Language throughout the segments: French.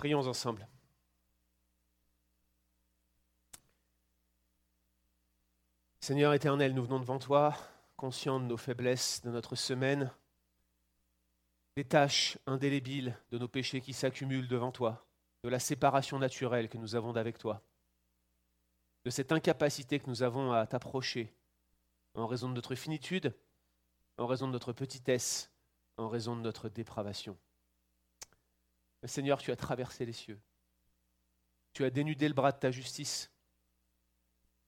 Prions ensemble. Seigneur éternel, nous venons devant toi, conscients de nos faiblesses, de notre semaine, des tâches indélébiles de nos péchés qui s'accumulent devant toi, de la séparation naturelle que nous avons d'avec toi, de cette incapacité que nous avons à t'approcher en raison de notre finitude, en raison de notre petitesse, en raison de notre dépravation. Seigneur, tu as traversé les cieux. Tu as dénudé le bras de ta justice.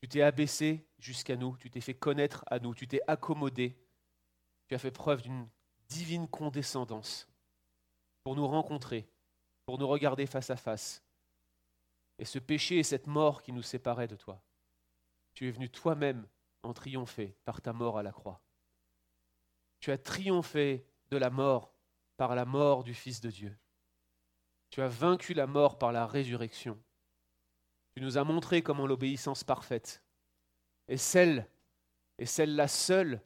Tu t'es abaissé jusqu'à nous. Tu t'es fait connaître à nous. Tu t'es accommodé. Tu as fait preuve d'une divine condescendance pour nous rencontrer, pour nous regarder face à face. Et ce péché et cette mort qui nous séparaient de toi, tu es venu toi-même en triompher par ta mort à la croix. Tu as triomphé de la mort par la mort du Fils de Dieu. Tu as vaincu la mort par la résurrection. Tu nous as montré comment l'obéissance parfaite est celle, et celle-là seule,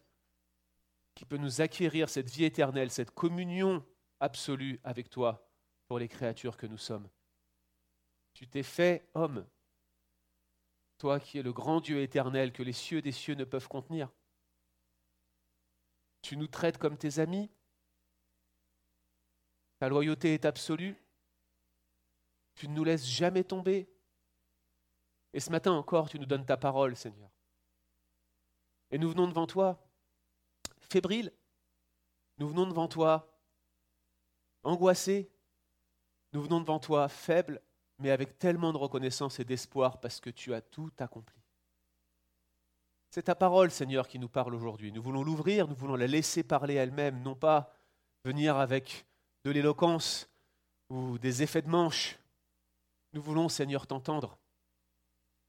qui peut nous acquérir cette vie éternelle, cette communion absolue avec toi pour les créatures que nous sommes. Tu t'es fait homme, toi qui es le grand Dieu éternel que les cieux des cieux ne peuvent contenir. Tu nous traites comme tes amis. Ta loyauté est absolue. Tu ne nous laisses jamais tomber. Et ce matin encore, tu nous donnes ta parole, Seigneur. Et nous venons devant toi, fébriles. Nous venons devant toi, angoissés. Nous venons devant toi, faibles, mais avec tellement de reconnaissance et d'espoir parce que tu as tout accompli. C'est ta parole, Seigneur, qui nous parle aujourd'hui. Nous voulons l'ouvrir, nous voulons la laisser parler elle-même, non pas venir avec de l'éloquence ou des effets de manche, nous voulons, Seigneur, t'entendre.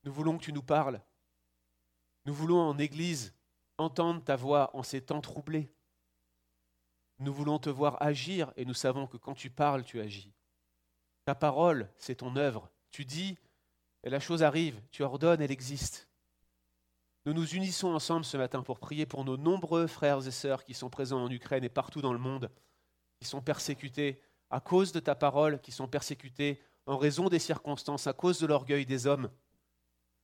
Nous voulons que tu nous parles. Nous voulons en Église entendre ta voix en ces temps troublés. Nous voulons te voir agir et nous savons que quand tu parles, tu agis. Ta parole, c'est ton œuvre. Tu dis et la chose arrive. Tu ordonnes, elle existe. Nous nous unissons ensemble ce matin pour prier pour nos nombreux frères et sœurs qui sont présents en Ukraine et partout dans le monde, qui sont persécutés à cause de ta parole, qui sont persécutés en raison des circonstances, à cause de l'orgueil des hommes.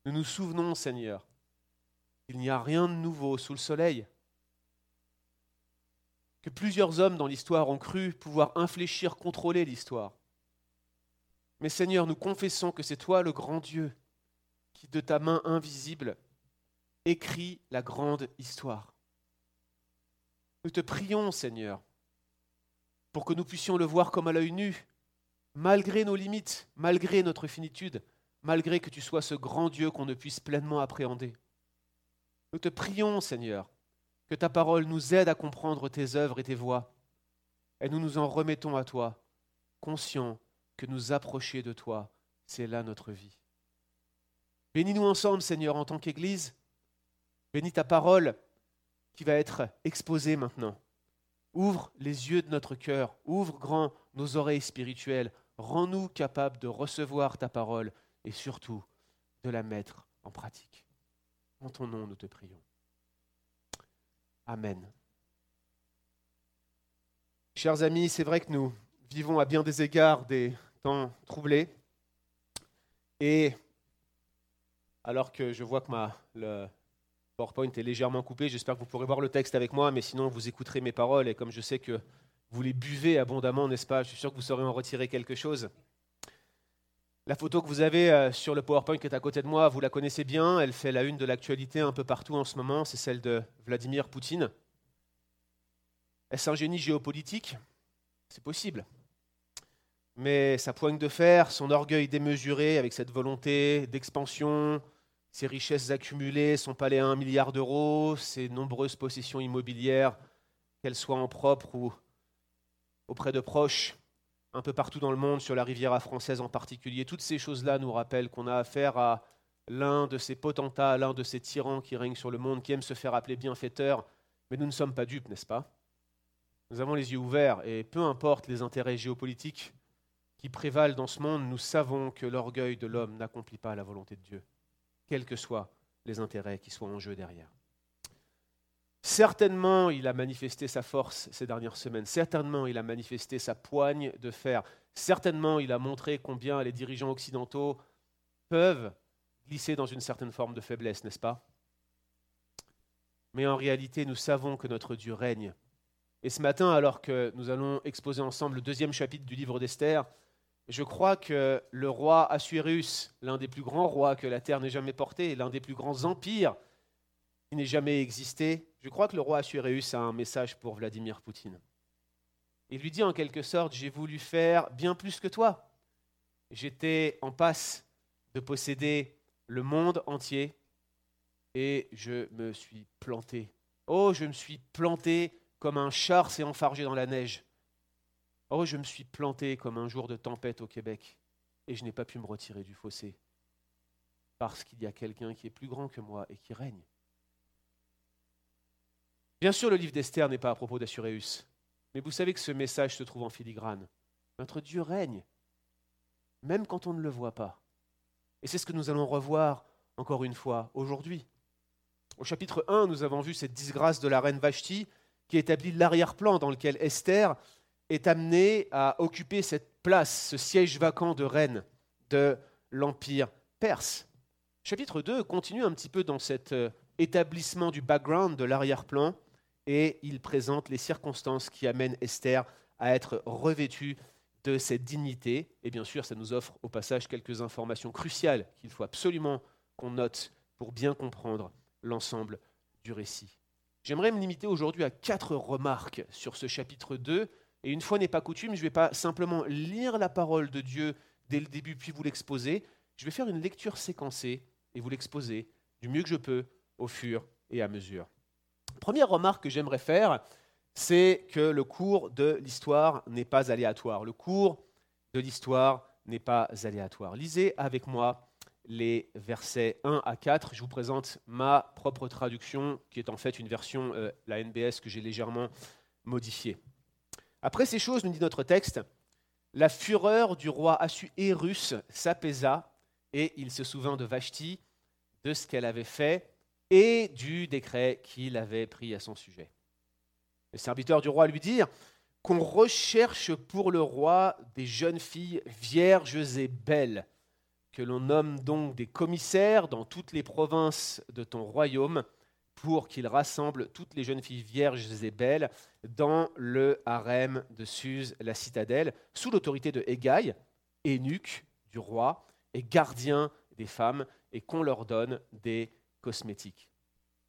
Nous nous souvenons, Seigneur, qu'il n'y a rien de nouveau sous le soleil, que plusieurs hommes dans l'histoire ont cru pouvoir infléchir, contrôler l'histoire. Mais Seigneur, nous confessons que c'est toi le grand Dieu qui, de ta main invisible, écrit la grande histoire. Nous te prions, Seigneur, pour que nous puissions le voir comme à l'œil nu, malgré nos limites, malgré notre finitude, malgré que tu sois ce grand Dieu qu'on ne puisse pleinement appréhender. Nous te prions, Seigneur, que ta parole nous aide à comprendre tes œuvres et tes voies, et nous nous en remettons à toi, conscients que nous approcher de toi, c'est là notre vie. Bénis-nous ensemble, Seigneur, en tant qu'Église. Bénis ta parole qui va être exposée maintenant. Ouvre les yeux de notre cœur, ouvre grand nos oreilles spirituelles, Rends-nous capables de recevoir ta parole et surtout de la mettre en pratique. En ton nom, nous te prions. Amen. Chers amis, c'est vrai que nous vivons à bien des égards des temps troublés. Et alors que je vois que ma, le PowerPoint est légèrement coupé, j'espère que vous pourrez voir le texte avec moi, mais sinon vous écouterez mes paroles. Et comme je sais que vous les buvez abondamment, n'est-ce pas? Je suis sûr que vous saurez en retirer quelque chose. La photo que vous avez euh, sur le PowerPoint qui est à côté de moi, vous la connaissez bien, elle fait la une de l'actualité un peu partout en ce moment, c'est celle de Vladimir Poutine. Est-ce un génie géopolitique? C'est possible. Mais sa poigne de fer, son orgueil démesuré avec cette volonté d'expansion, ses richesses accumulées, son palais à un milliard d'euros, ses nombreuses possessions immobilières, qu'elles soient en propre ou auprès de proches, un peu partout dans le monde, sur la Riviera française en particulier. Toutes ces choses-là nous rappellent qu'on a affaire à l'un de ces potentats, l'un de ces tyrans qui règnent sur le monde, qui aiment se faire appeler bienfaiteur, mais nous ne sommes pas dupes, n'est-ce pas? Nous avons les yeux ouverts, et peu importe les intérêts géopolitiques qui prévalent dans ce monde, nous savons que l'orgueil de l'homme n'accomplit pas la volonté de Dieu, quels que soient les intérêts qui soient en jeu derrière. Certainement, il a manifesté sa force ces dernières semaines. Certainement, il a manifesté sa poigne de fer. Certainement, il a montré combien les dirigeants occidentaux peuvent glisser dans une certaine forme de faiblesse, n'est-ce pas? Mais en réalité, nous savons que notre Dieu règne. Et ce matin, alors que nous allons exposer ensemble le deuxième chapitre du livre d'Esther, je crois que le roi Assuérus, l'un des plus grands rois que la terre n'ait jamais porté, l'un des plus grands empires qui n'ait jamais existé, je crois que le roi Assuérus a un message pour Vladimir Poutine. Il lui dit en quelque sorte, j'ai voulu faire bien plus que toi. J'étais en passe de posséder le monde entier et je me suis planté. Oh, je me suis planté comme un char s'est enfargé dans la neige. Oh, je me suis planté comme un jour de tempête au Québec et je n'ai pas pu me retirer du fossé parce qu'il y a quelqu'un qui est plus grand que moi et qui règne. Bien sûr, le livre d'Esther n'est pas à propos d'Assuréus, mais vous savez que ce message se trouve en filigrane. Notre Dieu règne, même quand on ne le voit pas. Et c'est ce que nous allons revoir encore une fois aujourd'hui. Au chapitre 1, nous avons vu cette disgrâce de la reine Vashti qui établit l'arrière-plan dans lequel Esther est amenée à occuper cette place, ce siège vacant de reine de l'Empire perse. Chapitre 2 continue un petit peu dans cet euh, établissement du background de l'arrière-plan et il présente les circonstances qui amènent Esther à être revêtue de cette dignité. Et bien sûr, ça nous offre au passage quelques informations cruciales qu'il faut absolument qu'on note pour bien comprendre l'ensemble du récit. J'aimerais me limiter aujourd'hui à quatre remarques sur ce chapitre 2. Et une fois n'est pas coutume, je ne vais pas simplement lire la parole de Dieu dès le début puis vous l'exposer. Je vais faire une lecture séquencée et vous l'exposer du mieux que je peux au fur et à mesure. Première remarque que j'aimerais faire, c'est que le cours de l'histoire n'est pas aléatoire. Le cours de l'histoire n'est pas aléatoire. Lisez avec moi les versets 1 à 4. Je vous présente ma propre traduction, qui est en fait une version, euh, la NBS, que j'ai légèrement modifiée. Après ces choses, nous dit notre texte, la fureur du roi Assuérus s'apaisa et il se souvint de Vashti, de ce qu'elle avait fait et du décret qu'il avait pris à son sujet. Les serviteurs du roi lui dirent qu'on recherche pour le roi des jeunes filles vierges et belles, que l'on nomme donc des commissaires dans toutes les provinces de ton royaume, pour qu'ils rassemblent toutes les jeunes filles vierges et belles dans le harem de Suse, la citadelle, sous l'autorité de Hégaï, eunuque du roi et gardien des femmes, et qu'on leur donne des cosmétiques.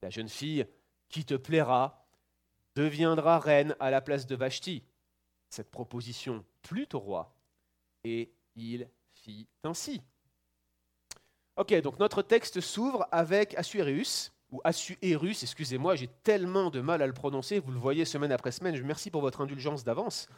La jeune fille qui te plaira deviendra reine à la place de Vashti. Cette proposition plut au roi, et il fit ainsi. Ok, donc notre texte s'ouvre avec Assuérus, ou Assuérus, excusez-moi, j'ai tellement de mal à le prononcer, vous le voyez semaine après semaine, je pour votre indulgence d'avance.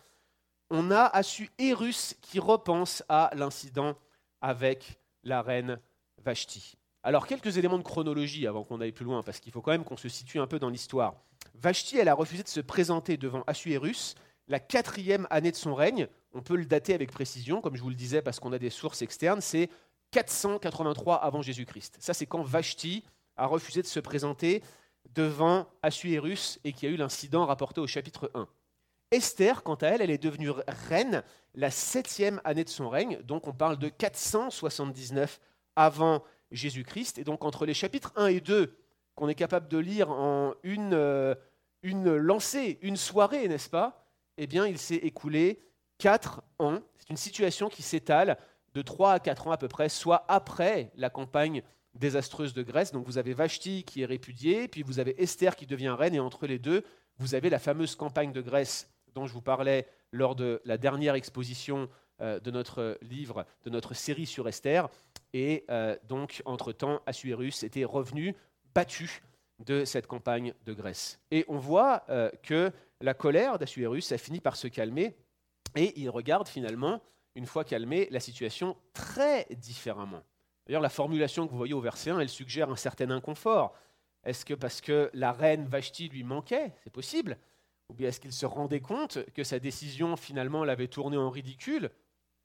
On a Assuérus qui repense à l'incident avec la reine Vashti. Alors, quelques éléments de chronologie avant qu'on aille plus loin, parce qu'il faut quand même qu'on se situe un peu dans l'histoire. Vashti, elle a refusé de se présenter devant Assuérus la quatrième année de son règne. On peut le dater avec précision, comme je vous le disais, parce qu'on a des sources externes. C'est 483 avant Jésus-Christ. Ça, c'est quand Vashti a refusé de se présenter devant Assuérus et qui a eu l'incident rapporté au chapitre 1. Esther, quant à elle, elle est devenue reine la septième année de son règne, donc on parle de 479 avant Jésus-Christ. Et donc entre les chapitres 1 et 2, qu'on est capable de lire en une, euh, une lancée, une soirée, n'est-ce pas Eh bien, il s'est écoulé 4 ans. C'est une situation qui s'étale de 3 à 4 ans à peu près, soit après la campagne désastreuse de Grèce. Donc vous avez Vashti qui est répudiée, puis vous avez Esther qui devient reine, et entre les deux, vous avez la fameuse campagne de Grèce dont je vous parlais lors de la dernière exposition de notre livre, de notre série sur Esther. Et euh, donc, entre-temps, Assuérus était revenu battu de cette campagne de Grèce. Et on voit euh, que la colère d'Assuérus a fini par se calmer et il regarde finalement, une fois calmée, la situation très différemment. D'ailleurs, la formulation que vous voyez au verset 1, elle suggère un certain inconfort. Est-ce que parce que la reine Vashti lui manquait C'est possible? Ou bien est-ce qu'il se rendait compte que sa décision finalement l'avait tourné en ridicule?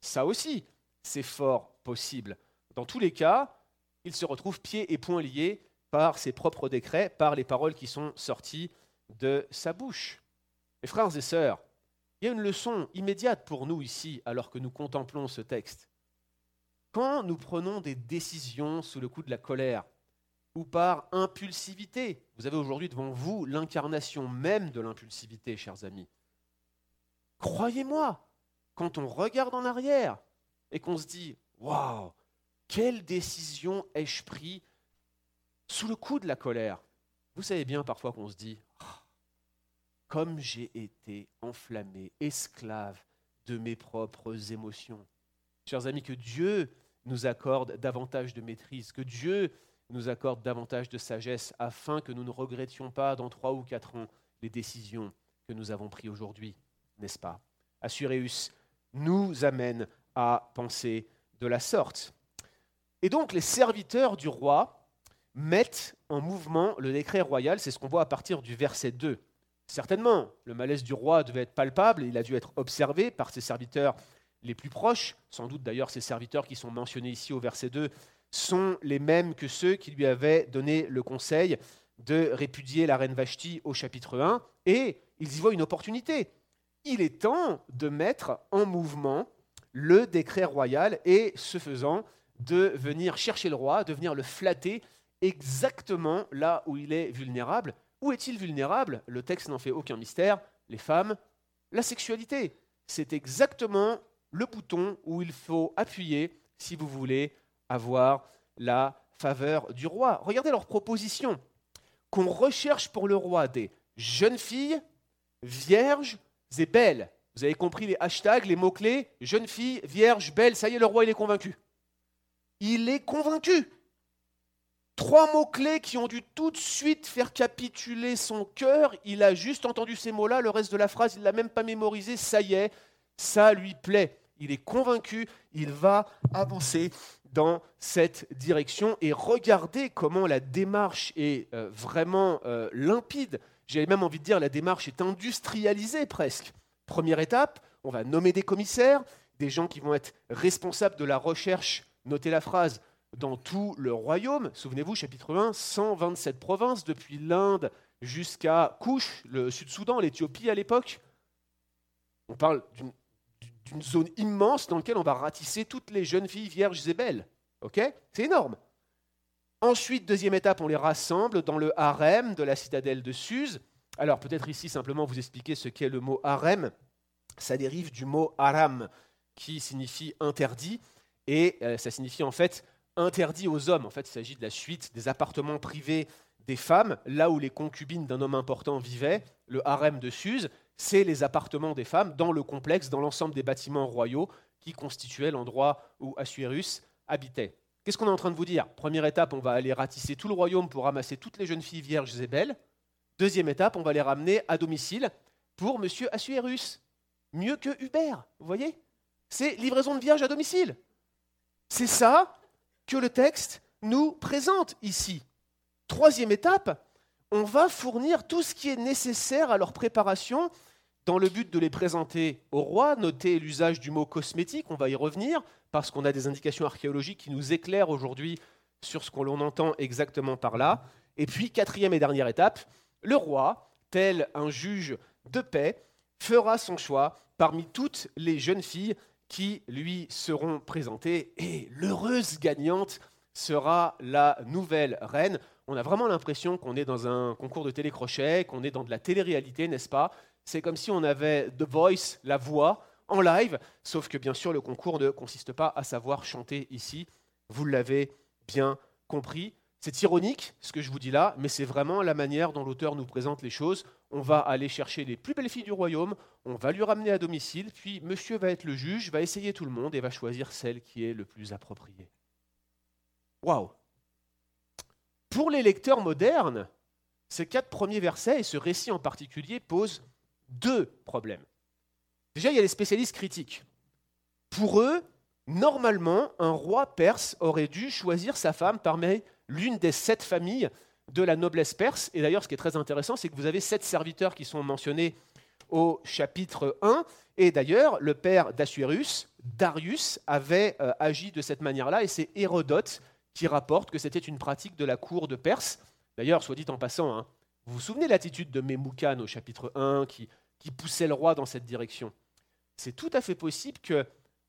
Ça aussi, c'est fort possible. Dans tous les cas, il se retrouve pieds et poings liés par ses propres décrets, par les paroles qui sont sorties de sa bouche. Mes frères et sœurs, il y a une leçon immédiate pour nous ici alors que nous contemplons ce texte. Quand nous prenons des décisions sous le coup de la colère ou par impulsivité, vous avez aujourd'hui devant vous l'incarnation même de l'impulsivité, chers amis. Croyez-moi, quand on regarde en arrière et qu'on se dit Waouh, quelle décision ai-je prise sous le coup de la colère? Vous savez bien parfois qu'on se dit ah, Comme j'ai été enflammé, esclave de mes propres émotions. Chers amis, que Dieu nous accorde davantage de maîtrise, que Dieu nous accorde davantage de sagesse afin que nous ne regrettions pas dans trois ou quatre ans les décisions que nous avons prises aujourd'hui, n'est-ce pas? Assuréus nous amène à penser de la sorte. Et donc les serviteurs du roi mettent en mouvement le décret royal, c'est ce qu'on voit à partir du verset 2. Certainement, le malaise du roi devait être palpable, il a dû être observé par ses serviteurs les plus proches, sans doute d'ailleurs ces serviteurs qui sont mentionnés ici au verset 2 sont les mêmes que ceux qui lui avaient donné le conseil de répudier la reine Vashti au chapitre 1, et ils y voient une opportunité. Il est temps de mettre en mouvement le décret royal et, ce faisant, de venir chercher le roi, de venir le flatter exactement là où il est vulnérable. Où est-il vulnérable? Le texte n'en fait aucun mystère. Les femmes, la sexualité. C'est exactement le bouton où il faut appuyer si vous voulez avoir la faveur du roi. Regardez leur proposition. Qu'on recherche pour le roi des jeunes filles, vierges et belles. Vous avez compris les hashtags, les mots-clés Jeune fille, vierge, belle. Ça y est, le roi, il est convaincu. Il est convaincu. Trois mots-clés qui ont dû tout de suite faire capituler son cœur. Il a juste entendu ces mots-là. Le reste de la phrase, il ne l'a même pas mémorisé. Ça y est, ça lui plaît. Il est convaincu. Il va avancer dans cette direction. Et regardez comment la démarche est euh, vraiment euh, limpide. J'avais même envie de dire la démarche est industrialisée presque. Première étape, on va nommer des commissaires, des gens qui vont être responsables de la recherche, notez la phrase, dans tout le royaume. Souvenez-vous, chapitre 1, 127 provinces, depuis l'Inde jusqu'à Couche, le Sud-Soudan, l'Éthiopie à l'époque. On parle d'une zone immense dans laquelle on va ratisser toutes les jeunes filles vierges et belles. Ok? C'est énorme. Ensuite, deuxième étape, on les rassemble dans le harem de la citadelle de Suse. Alors peut-être ici simplement vous expliquer ce qu'est le mot harem. Ça dérive du mot haram, qui signifie interdit, et euh, ça signifie en fait interdit aux hommes. En fait, il s'agit de la suite des appartements privés des femmes, là où les concubines d'un homme important vivaient. Le harem de Suse, c'est les appartements des femmes dans le complexe, dans l'ensemble des bâtiments royaux qui constituaient l'endroit où Assuérus habitait. Qu'est-ce qu'on est en train de vous dire? Première étape, on va aller ratisser tout le royaume pour ramasser toutes les jeunes filles vierges et belles. Deuxième étape, on va les ramener à domicile pour Monsieur Assuérus. Mieux que Hubert, vous voyez? C'est livraison de vierges à domicile. C'est ça que le texte nous présente ici. Troisième étape, on va fournir tout ce qui est nécessaire à leur préparation dans le but de les présenter au roi. Notez l'usage du mot cosmétique, on va y revenir, parce qu'on a des indications archéologiques qui nous éclairent aujourd'hui sur ce qu'on entend exactement par là. Et puis, quatrième et dernière étape, le roi, tel un juge de paix, fera son choix parmi toutes les jeunes filles qui lui seront présentées et l'heureuse gagnante sera la nouvelle reine. On a vraiment l'impression qu'on est dans un concours de télécrochet, qu'on est dans de la télé-réalité, n'est-ce pas? C'est comme si on avait The Voice, la voix, en live, sauf que bien sûr le concours ne consiste pas à savoir chanter ici, vous l'avez bien compris. C'est ironique ce que je vous dis là, mais c'est vraiment la manière dont l'auteur nous présente les choses. On va aller chercher les plus belles filles du royaume, on va lui ramener à domicile, puis monsieur va être le juge, va essayer tout le monde et va choisir celle qui est le plus appropriée. Waouh Pour les lecteurs modernes, ces quatre premiers versets et ce récit en particulier posent deux problèmes. Déjà, il y a les spécialistes critiques. Pour eux, normalement, un roi perse aurait dû choisir sa femme parmi l'une des sept familles de la noblesse perse. Et d'ailleurs, ce qui est très intéressant, c'est que vous avez sept serviteurs qui sont mentionnés au chapitre 1. Et d'ailleurs, le père d'Assuérus, Darius, avait euh, agi de cette manière-là, et c'est Hérodote qui rapporte que c'était une pratique de la cour de Perse. D'ailleurs, soit dit en passant, hein, Vous vous souvenez de l'attitude de Memoukan au chapitre 1 qui, qui poussait le roi dans cette direction? C'est tout à fait possible que,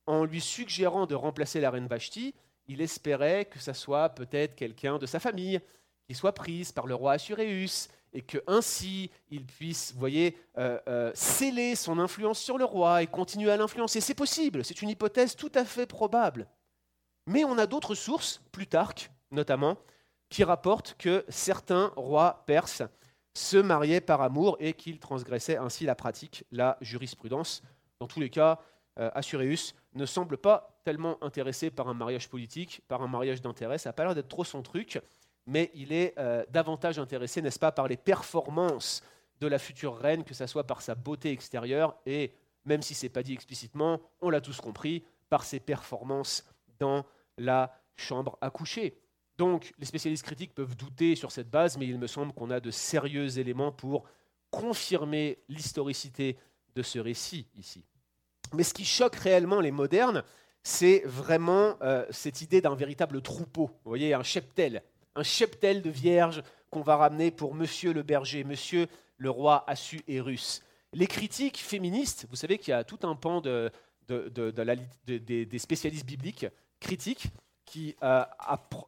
en lui suggérant de remplacer la reine Vashti, il espérait que ça soit peut-être quelqu'un de sa famille qui soit prise par le roi Assuréus et que ainsi il puisse, vous voyez, euh, euh, sceller son influence sur le roi et continuer à l'influencer. C'est possible, c'est une hypothèse tout à fait probable. Mais on a d'autres sources, Plutarque notamment, qui rapportent que certains rois perses se mariaient par amour et qu'ils transgressaient ainsi la pratique, la jurisprudence. Dans tous les cas, euh, Assuréus ne semble pas tellement intéressé par un mariage politique, par un mariage d'intérêt. Ça n'a pas l'air d'être trop son truc, mais il est euh, davantage intéressé, n'est-ce pas, par les performances de la future reine, que ce soit par sa beauté extérieure et, même si ce n'est pas dit explicitement, on l'a tous compris, par ses performances la chambre à coucher. Donc, les spécialistes critiques peuvent douter sur cette base, mais il me semble qu'on a de sérieux éléments pour confirmer l'historicité de ce récit ici. Mais ce qui choque réellement les modernes, c'est vraiment euh, cette idée d'un véritable troupeau. Vous voyez, un cheptel, un cheptel de vierges qu'on va ramener pour Monsieur le berger, Monsieur le roi Assuérus. Les critiques féministes, vous savez qu'il y a tout un pan de, des spécialistes bibliques critiques qui, euh,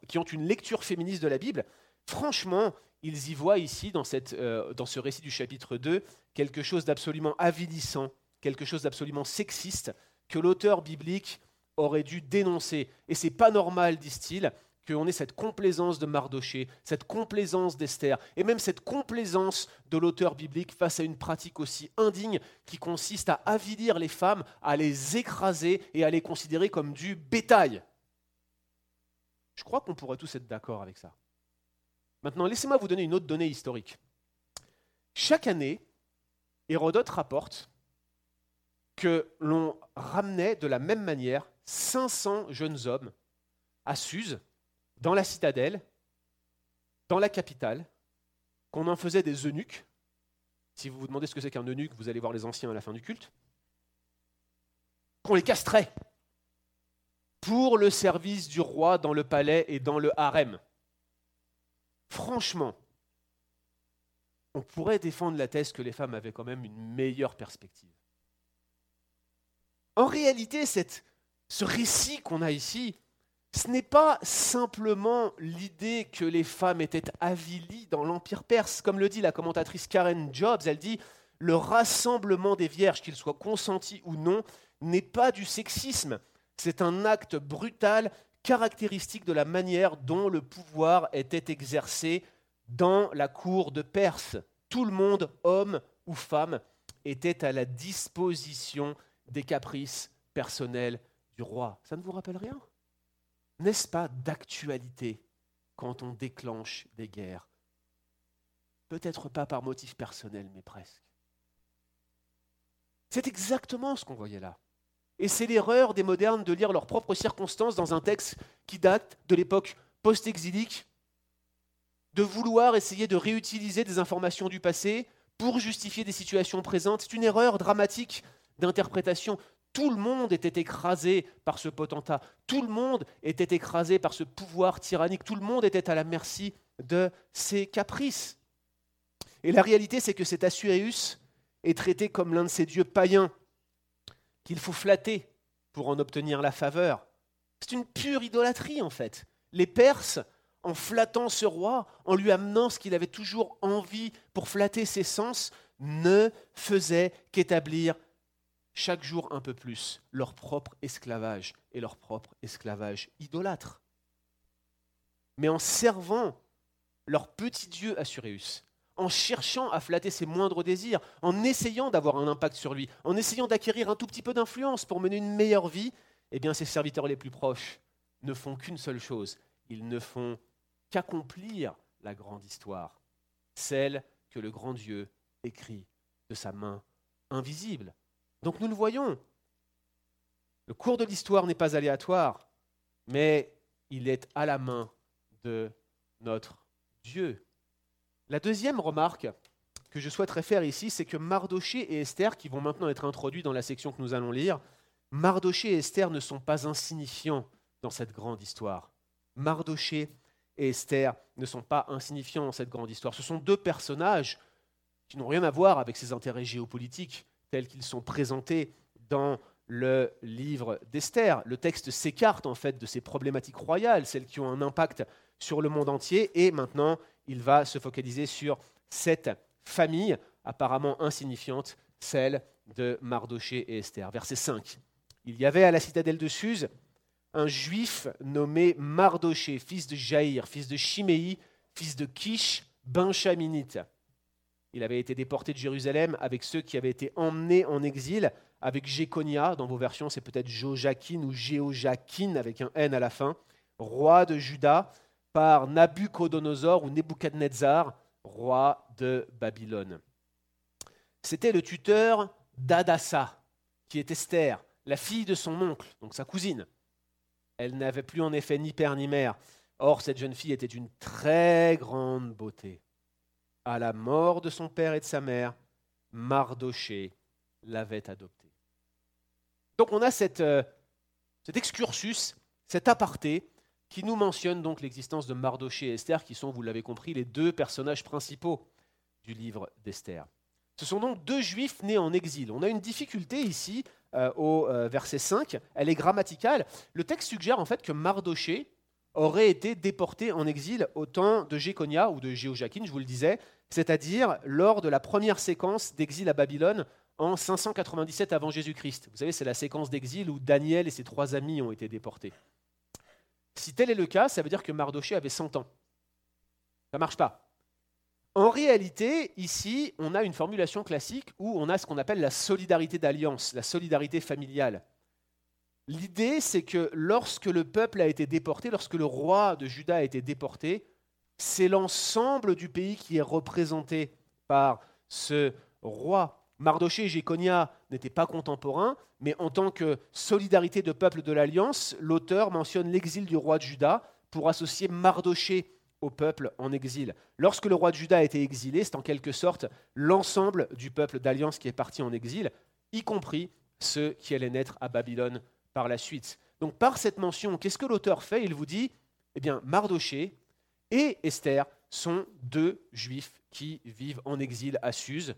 qui, ont une lecture féministe de la Bible. Franchement, ils y voient ici, dans, euh, ce récit du chapitre 2, quelque chose d'absolument avilissant, quelque chose d'absolument sexiste, que l'auteur biblique aurait dû dénoncer. Et c'est pas normal, disent-ils, qu'on ait cette complaisance de Mardoché, cette complaisance d'Esther, et même cette complaisance de l'auteur biblique face à une pratique aussi indigne qui consiste à avilir les femmes, à les écraser et à les considérer comme du bétail. Je crois qu'on pourrait tous être d'accord avec ça. Maintenant, laissez-moi vous donner une autre donnée historique. Chaque année, Hérodote rapporte que l'on ramenait de la même manière 500 jeunes hommes à Suse, dans la citadelle, dans la capitale, qu'on en faisait des eunuques. Si vous vous demandez ce que c'est qu'un eunuque, vous allez voir les anciens à la fin du culte. Qu'on les castrait pour le service du roi dans le palais et dans le harem. Franchement, on pourrait défendre la thèse que les femmes avaient quand même une meilleure perspective. En réalité, cette ce récit qu'on a ici, ce n'est pas simplement l'idée que les femmes étaient avilies dans l'Empire perse. Comme le dit la commentatrice Karen Jobs, elle dit le rassemblement des vierges, qu'ils soient consentis ou non, n'est pas du sexisme. C'est un acte brutal caractéristique de la manière dont le pouvoir était exercé dans la cour de Perse. Tout le monde, homme ou femme, était à la disposition des caprices personnels du roi. Ça ne vous rappelle rien? N'est-ce pas d'actualité quand on déclenche des guerres? Peut-être pas par motif personnel, mais presque. C'est exactement ce qu'on voyait là. Et c'est l'erreur des modernes de lire leurs propres circonstances dans un texte qui date de l'époque post-exilique, de vouloir essayer de réutiliser des informations du passé pour justifier des situations présentes. C'est une erreur dramatique d'interprétation. Tout le monde était écrasé par ce potentat. Tout le monde était écrasé par ce pouvoir tyrannique. Tout le monde était à la merci de ses caprices. Et la réalité, c'est que cet Assuérus est traité comme l'un de ces dieux païens qu'il faut flatter pour en obtenir la faveur. C'est une pure idolâtrie, en fait. Les Perses, en flattant ce roi, en lui amenant ce qu'il avait toujours envie pour flatter ses sens, ne faisaient qu'établir chaque jour un peu plus leur propre esclavage et leur propre esclavage idolâtre. Mais en servant leur petit Dieu Assuréus, en cherchant à flatter ses moindres désirs, en essayant d'avoir un impact sur lui, en essayant d'acquérir un tout petit peu d'influence pour mener une meilleure vie, eh bien ses serviteurs les plus proches ne font qu'une seule chose, ils ne font qu'accomplir la grande histoire, celle que le grand Dieu écrit de sa main invisible. Donc nous le voyons. Le cours de l'histoire n'est pas aléatoire, mais il est à la main de notre Dieu. La deuxième remarque que je souhaiterais faire ici, c'est que Mardoché et Esther, qui vont maintenant être introduits dans la section que nous allons lire, Mardoché et Esther ne sont pas insignifiants dans cette grande histoire. Mardoché et Esther ne sont pas insignifiants dans cette grande histoire. Ce sont deux personnages qui n'ont rien à voir avec ces intérêts géopolitiques tels qu'ils sont présentés dans le livre d'Esther. Le texte s'écarte en fait de ces problématiques royales, celles qui ont un impact sur le monde entier, et maintenant il va se focaliser sur cette famille apparemment insignifiante, celle de Mardoché et Esther. Verset 5. Il y avait à la citadelle de Suse un juif nommé Mardoché, fils de Jaïr, fils de Chiméi, fils de Kish, benchaminite. Il avait été déporté de Jérusalem avec ceux qui avaient été emmenés en exil avec Jéconia, dans vos versions c'est peut-être Jojakin ou Géojakin avec un N à la fin, roi de Juda, par Nabucodonosor ou Nebuchadnezzar, roi de Babylone. C'était le tuteur d'Adassa, qui est Esther, la fille de son oncle, donc sa cousine. Elle n'avait plus en effet ni père ni mère. Or, cette jeune fille était d'une très grande beauté. À la mort de son père et de sa mère, Mardoché l'avait adoptée. Donc on a euh, cet excursus, cet aparté, qui nous mentionne donc l'existence de Mardoché et Esther, qui sont, vous l'avez compris, les deux personnages principaux du livre d'Esther. Ce sont donc deux juifs nés en exil. On a une difficulté ici euh, au euh, verset 5, elle est grammaticale. Le texte suggère en fait que Mardoché aurait été déporté en exil au temps de Jéconia ou de Jéhojakin, je vous le disais, c'est-à-dire lors de la première séquence d'exil à Babylone en 597 avant Jésus-Christ. Vous savez, c'est la séquence d'exil où Daniel et ses trois amis ont été déportés. Si tel est le cas, ça veut dire que Mardoché avait 100 ans. Ça ne marche pas. En réalité, ici, on a une formulation classique où on a ce qu'on appelle la solidarité d'alliance, la solidarité familiale. L'idée, c'est que lorsque le peuple a été déporté, lorsque le roi de Juda a été déporté, c'est l'ensemble du pays qui est représenté par ce roi. Mardoché et Jéconia n'étaient pas contemporains, mais en tant que solidarité de peuple de l'Alliance, l'auteur mentionne l'exil du roi de Juda pour associer Mardoché au peuple en exil. Lorsque le roi de Juda a été exilé, c'est en quelque sorte l'ensemble du peuple d'Alliance qui est parti en exil, y compris ceux qui allaient naître à Babylone par la suite. Donc par cette mention, qu'est-ce que l'auteur fait? Il vous dit, eh bien, Mardoché et Esther sont deux juifs qui vivent en exil à Suse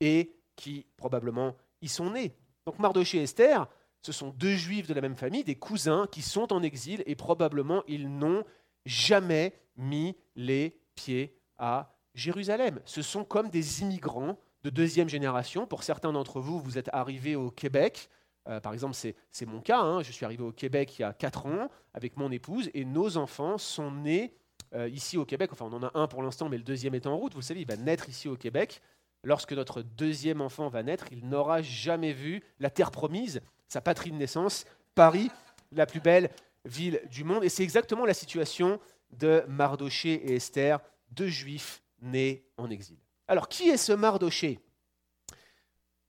et qui probablement y sont nés. Donc Mardoché et Esther, ce sont deux juifs de la même famille, des cousins qui sont en exil et probablement ils n'ont jamais mis les pieds à Jérusalem. Ce sont comme des immigrants de deuxième génération. Pour certains d'entre vous, vous êtes arrivés au Québec. Euh, par exemple, c'est mon cas. Hein. Je suis arrivé au Québec il y a quatre ans avec mon épouse et nos enfants sont nés euh, ici au Québec. Enfin, on en a un pour l'instant, mais le deuxième est en route. Vous savez, il va naître ici au Québec lorsque notre deuxième enfant va naître, il n'aura jamais vu la terre promise, sa patrie de naissance, Paris, la plus belle ville du monde. Et c'est exactement la situation de Mardoché et Esther, deux juifs nés en exil. Alors, qui est ce Mardoché?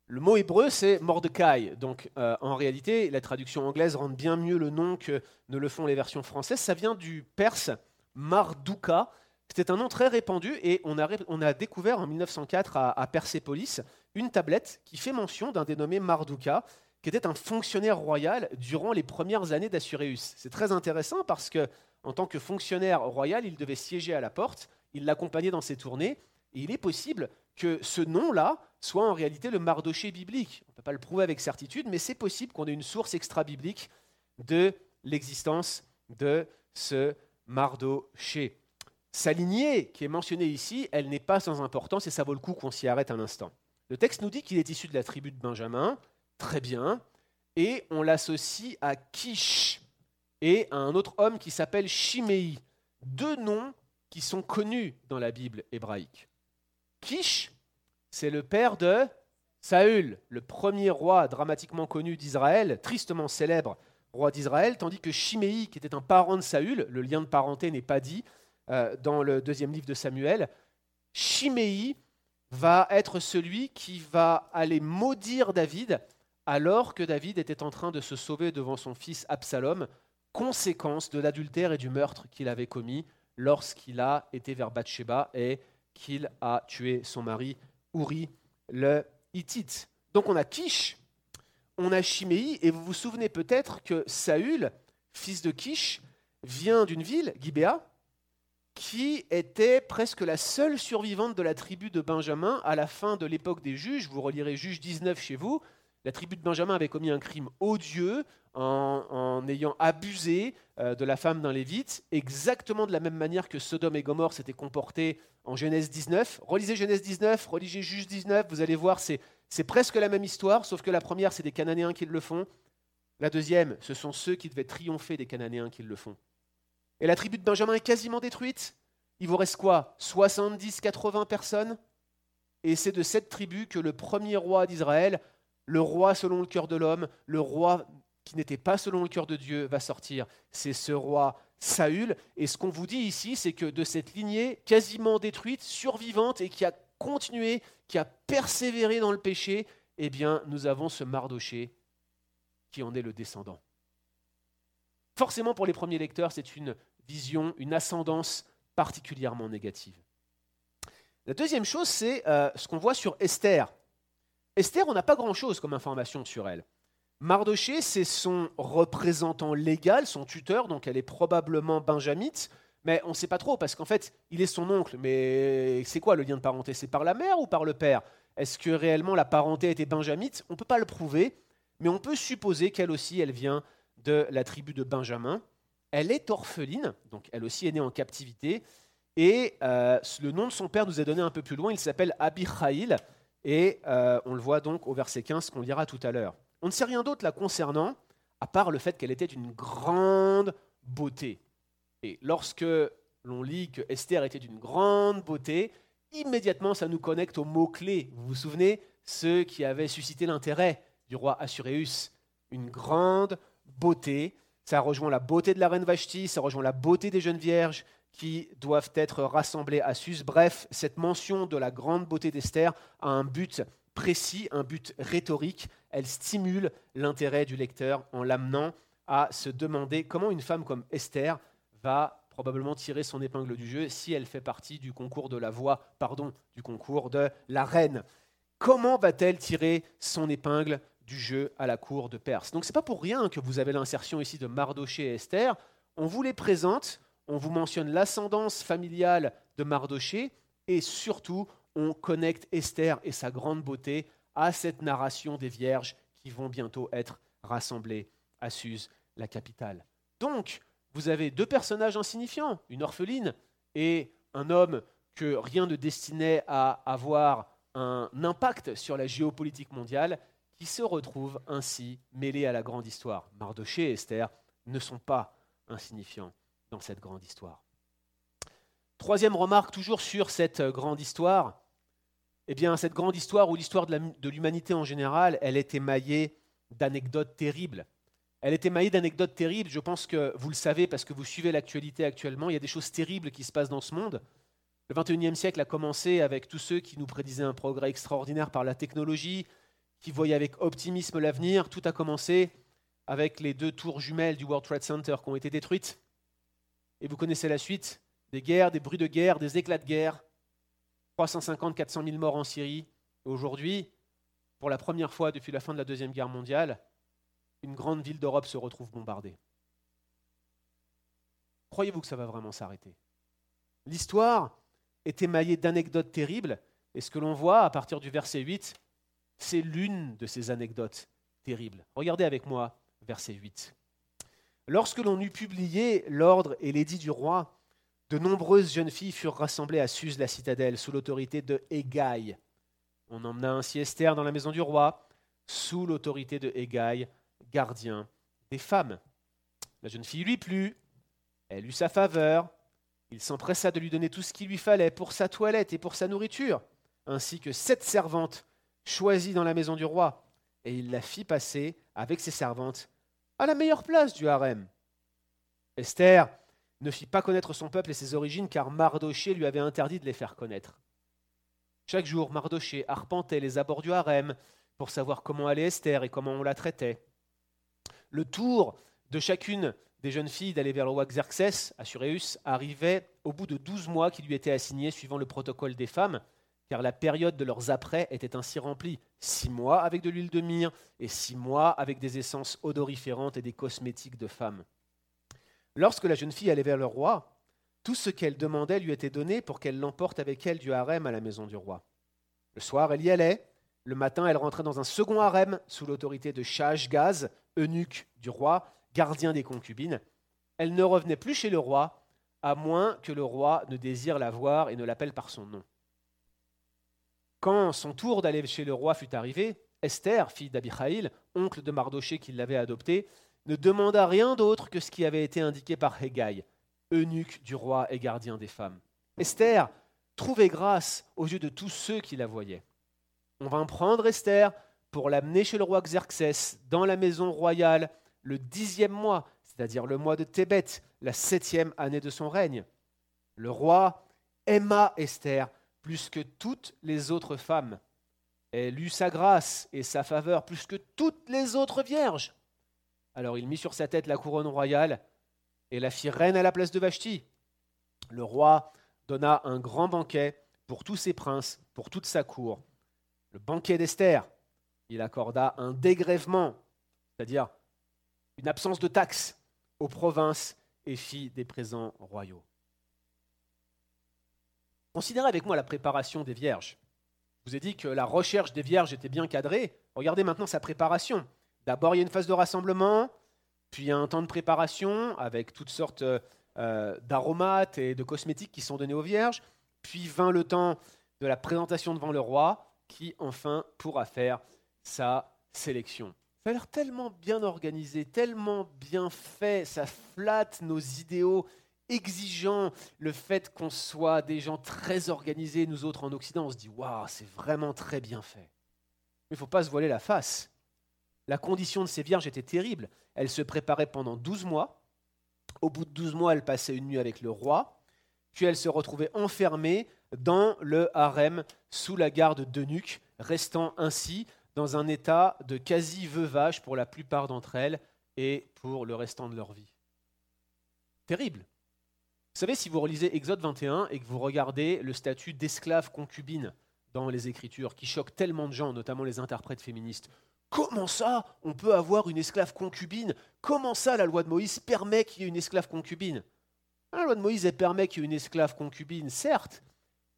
Le mot hébreu, c'est Mordecai. Donc, euh, en réalité, la traduction anglaise rend bien mieux le nom que ne le font les versions françaises. Ça vient du perse Mardouka, c'était un nom très répandu et on a, découvert en 1904 à, Persépolis une tablette qui fait mention d'un dénommé Mardouka, qui était un fonctionnaire royal durant les premières années d'Assuréus. C'est très intéressant parce que, en tant que fonctionnaire royal, il devait siéger à la porte, il l'accompagnait dans ses tournées, et il est possible que ce nom-là soit en réalité le Mardoché biblique. On ne peut pas le prouver avec certitude, mais c'est possible qu'on ait une source extra-biblique de l'existence de ce Mardoché. Sa lignée qui est mentionnée ici, elle n'est pas sans importance et ça vaut le coup qu'on s'y arrête un instant. Le texte nous dit qu'il est issu de la tribu de Benjamin, très bien, et on l'associe à Kish et à un autre homme qui s'appelle Shimei, deux noms qui sont connus dans la Bible hébraïque. Kish, c'est le père de Saül, le premier roi dramatiquement connu d'Israël, tristement célèbre roi d'Israël, tandis que Shimei, qui était un parent de Saül, le lien de parenté n'est pas dit, euh, dans le deuxième livre de Samuel, Shimei va être celui qui va aller maudire David alors que David était en train de se sauver devant son fils Absalom, conséquence de l'adultère et du meurtre qu'il avait commis lorsqu'il a été vers Bathsheba et qu'il a tué son mari Uri le Hittite. Donc on a Kish, on a Shimei, et vous vous souvenez peut-être que Saül, fils de Kish, vient d'une ville, Gibéa, qui était presque la seule survivante de la tribu de Benjamin à la fin de l'époque des juges. Vous relirez Juge 19 chez vous. La tribu de Benjamin avait commis un crime odieux en, ayant abusé euh, de la femme d'un lévite, exactement de la même manière que Sodome et Gomorre s'étaient comportés en Genèse 19. Relisez Genèse 19, relisez Juge 19, vous allez voir, c'est presque la même histoire, sauf que la première, c'est des Cananéens qui le font. La deuxième, ce sont ceux qui devaient triompher des Cananéens qui le font. Et la tribu de Benjamin est quasiment détruite. Il vous reste quoi? 70, 80 personnes? Et c'est de cette tribu que le premier roi d'Israël, le roi selon le cœur de l'homme, le roi qui n'était pas selon le cœur de Dieu, va sortir. C'est ce roi Saül. Et ce qu'on vous dit ici, c'est que de cette lignée quasiment détruite, survivante et qui a continué, qui a persévéré dans le péché, eh bien, nous avons ce Mardoché qui en est le descendant. Forcément, pour les premiers lecteurs, c'est une vision, une ascendance particulièrement négative. La deuxième chose, c'est euh, ce qu'on voit sur Esther. Esther, on n'a pas grand-chose comme information sur elle. Mardoché, c'est son représentant légal, son tuteur, donc elle est probablement benjamite, mais on ne sait pas trop, parce qu'en fait, il est son oncle, mais c'est quoi le lien de parenté? C'est par la mère ou par le père? Est-ce que réellement la parenté était benjamite? On ne peut pas le prouver, mais on peut supposer qu'elle aussi, elle vient de la tribu de Benjamin. Elle est orpheline, donc elle aussi est née en captivité. Et euh, le nom de son père nous est donné un peu plus loin, il s'appelle Abichaïl, et euh, on le voit donc au verset 15 qu'on lira tout à l'heure. On ne sait rien d'autre la concernant, à part le fait qu'elle était d'une grande beauté. Et lorsque l'on lit que Esther était d'une grande beauté, immédiatement ça nous connecte aux mots-clés. Vous vous souvenez Ceux qui avaient suscité l'intérêt du roi Assuréus. Une grande beauté. Ça rejoint la beauté de la reine Vashti, ça rejoint la beauté des jeunes vierges qui doivent être rassemblées à Sus. Bref, cette mention de la grande beauté d'Esther a un but précis, un but rhétorique. Elle stimule l'intérêt du lecteur en l'amenant à se demander comment une femme comme Esther va probablement tirer son épingle du jeu si elle fait partie du concours de la voix, pardon, du concours de la reine. Comment va-t-elle tirer son épingle du jeu à la cour de Perse? Donc ce n'est pas pour rien que vous avez l'insertion ici de Mardoché et Esther. On vous les présente, on vous mentionne l'ascendance familiale de Mardoché et surtout on connecte Esther et sa grande beauté à cette narration des vierges qui vont bientôt être rassemblées à Suse, la capitale. Donc, vous avez deux personnages insignifiants, une orpheline et un homme que rien ne destinait à avoir un impact sur la géopolitique mondiale, qui se retrouvent ainsi mêlés à la grande histoire. Mardoché et Esther ne sont pas insignifiants dans cette grande histoire. Troisième remarque, toujours sur cette grande histoire. Eh bien, cette grande histoire ou l'histoire de l'humanité en général, elle est émaillée d'anecdotes terribles. Elle est émaillée d'anecdotes terribles. Je pense que vous le savez parce que vous suivez l'actualité actuellement. Il y a des choses terribles qui se passent dans ce monde. Le XXIe siècle a commencé avec tous ceux qui nous prédisaient un progrès extraordinaire par la technologie, qui voyait avec optimisme l'avenir. Tout a commencé avec les deux tours jumelles du World Trade Center qui ont été détruites. Et vous connaissez la suite des guerres, des bruits de guerre, des éclats de guerre. 350-400 000 morts en Syrie. Aujourd'hui, pour la première fois depuis la fin de la Deuxième Guerre mondiale, une grande ville d'Europe se retrouve bombardée. Croyez-vous que ça va vraiment s'arrêter? L'histoire est émaillée d'anecdotes terribles, et ce que l'on voit à partir du verset 8, c'est l'une de ces anecdotes terribles. Regardez avec moi verset 8. Lorsque l'on eut publié l'ordre et l'édit du roi, de nombreuses jeunes filles furent rassemblées à Suse la citadelle sous l'autorité de Égaï. On emmena ainsi Esther dans la maison du roi sous l'autorité de Égaï, gardien des femmes. La jeune fille lui plut, elle eut sa faveur, il s'empressa de lui donner tout ce qu'il lui fallait pour sa toilette et pour sa nourriture, ainsi que sept servantes choisie dans la maison du roi, et il la fit passer avec ses servantes à la meilleure place du harem. Esther ne fit pas connaître son peuple et ses origines, car Mardoché lui avait interdit de les faire connaître. Chaque jour, Mardoché arpentait les abords du harem pour savoir comment allait Esther et comment on la traitait. Le tour de chacune des jeunes filles d'aller vers le roi Xerxès, Assuréus, arrivait au bout de douze mois qui lui étaient assignés suivant le protocole des femmes, car la période de leurs apprêts était ainsi remplie. Six mois avec de l'huile de myrrhe et six mois avec des essences odoriférantes et des cosmétiques de femmes. Lorsque la jeune fille allait vers le roi, tout ce qu'elle demandait lui était donné pour qu'elle l'emporte avec elle du harem à la maison du roi. Le soir, elle y allait. Le matin, elle rentrait dans un second harem sous l'autorité de Shashgaz, eunuque du roi, gardien des concubines. Elle ne revenait plus chez le roi, à moins que le roi ne désire la voir et ne l'appelle par son nom. Quand son tour d'aller chez le roi fut arrivé, Esther, fille d'Abichaïl, oncle de Mardoché qui l'avait adoptée, ne demanda rien d'autre que ce qui avait été indiqué par Hégaï, eunuque du roi et gardien des femmes. Esther trouvait grâce aux yeux de tous ceux qui la voyaient. On vint prendre Esther pour l'amener chez le roi Xerxès, dans la maison royale, le dixième mois, c'est-à-dire le mois de Tébet, la septième année de son règne. Le roi aima Esther plus que toutes les autres femmes. Elle eut sa grâce et sa faveur plus que toutes les autres vierges. Alors il mit sur sa tête la couronne royale et la fit reine à la place de Vashti. Le roi donna un grand banquet pour tous ses princes, pour toute sa cour. Le banquet d'Esther, il accorda un dégrèvement, c'est-à-dire une absence de taxes aux provinces et fit des présents royaux. Considérez avec moi la préparation des vierges. Je vous ai dit que la recherche des vierges était bien cadrée. Regardez maintenant sa préparation. D'abord, il y a une phase de rassemblement, puis un temps de préparation avec toutes sortes euh, d'aromates et de cosmétiques qui sont donnés aux vierges. Puis vint le temps de la présentation devant le roi, qui enfin pourra faire sa sélection. Ça a l'air tellement bien organisé, tellement bien fait, ça flatte nos idéaux exigeants. Le fait qu'on soit des gens très organisés, nous autres en Occident, on se dit waouh, c'est vraiment très bien fait. Mais il ne faut pas se voiler la face. La condition de ces vierges était terrible. Elles se préparaient pendant 12 mois. Au bout de 12 mois, elles passaient une nuit avec le roi. Puis elles se retrouvaient enfermées dans le harem sous la garde d'eunuques, restant ainsi dans un état de quasi-veuvage pour la plupart d'entre elles et pour le restant de leur vie. Terrible. Vous savez, si vous relisez Exode 21 et que vous regardez le statut d'esclave concubine dans les Écritures, qui choque tellement de gens, notamment les interprètes féministes, Comment ça, on peut avoir une esclave concubine? Comment ça, la loi de Moïse permet qu'il y ait une esclave concubine? La loi de Moïse, elle permet qu'il y ait une esclave concubine, certes.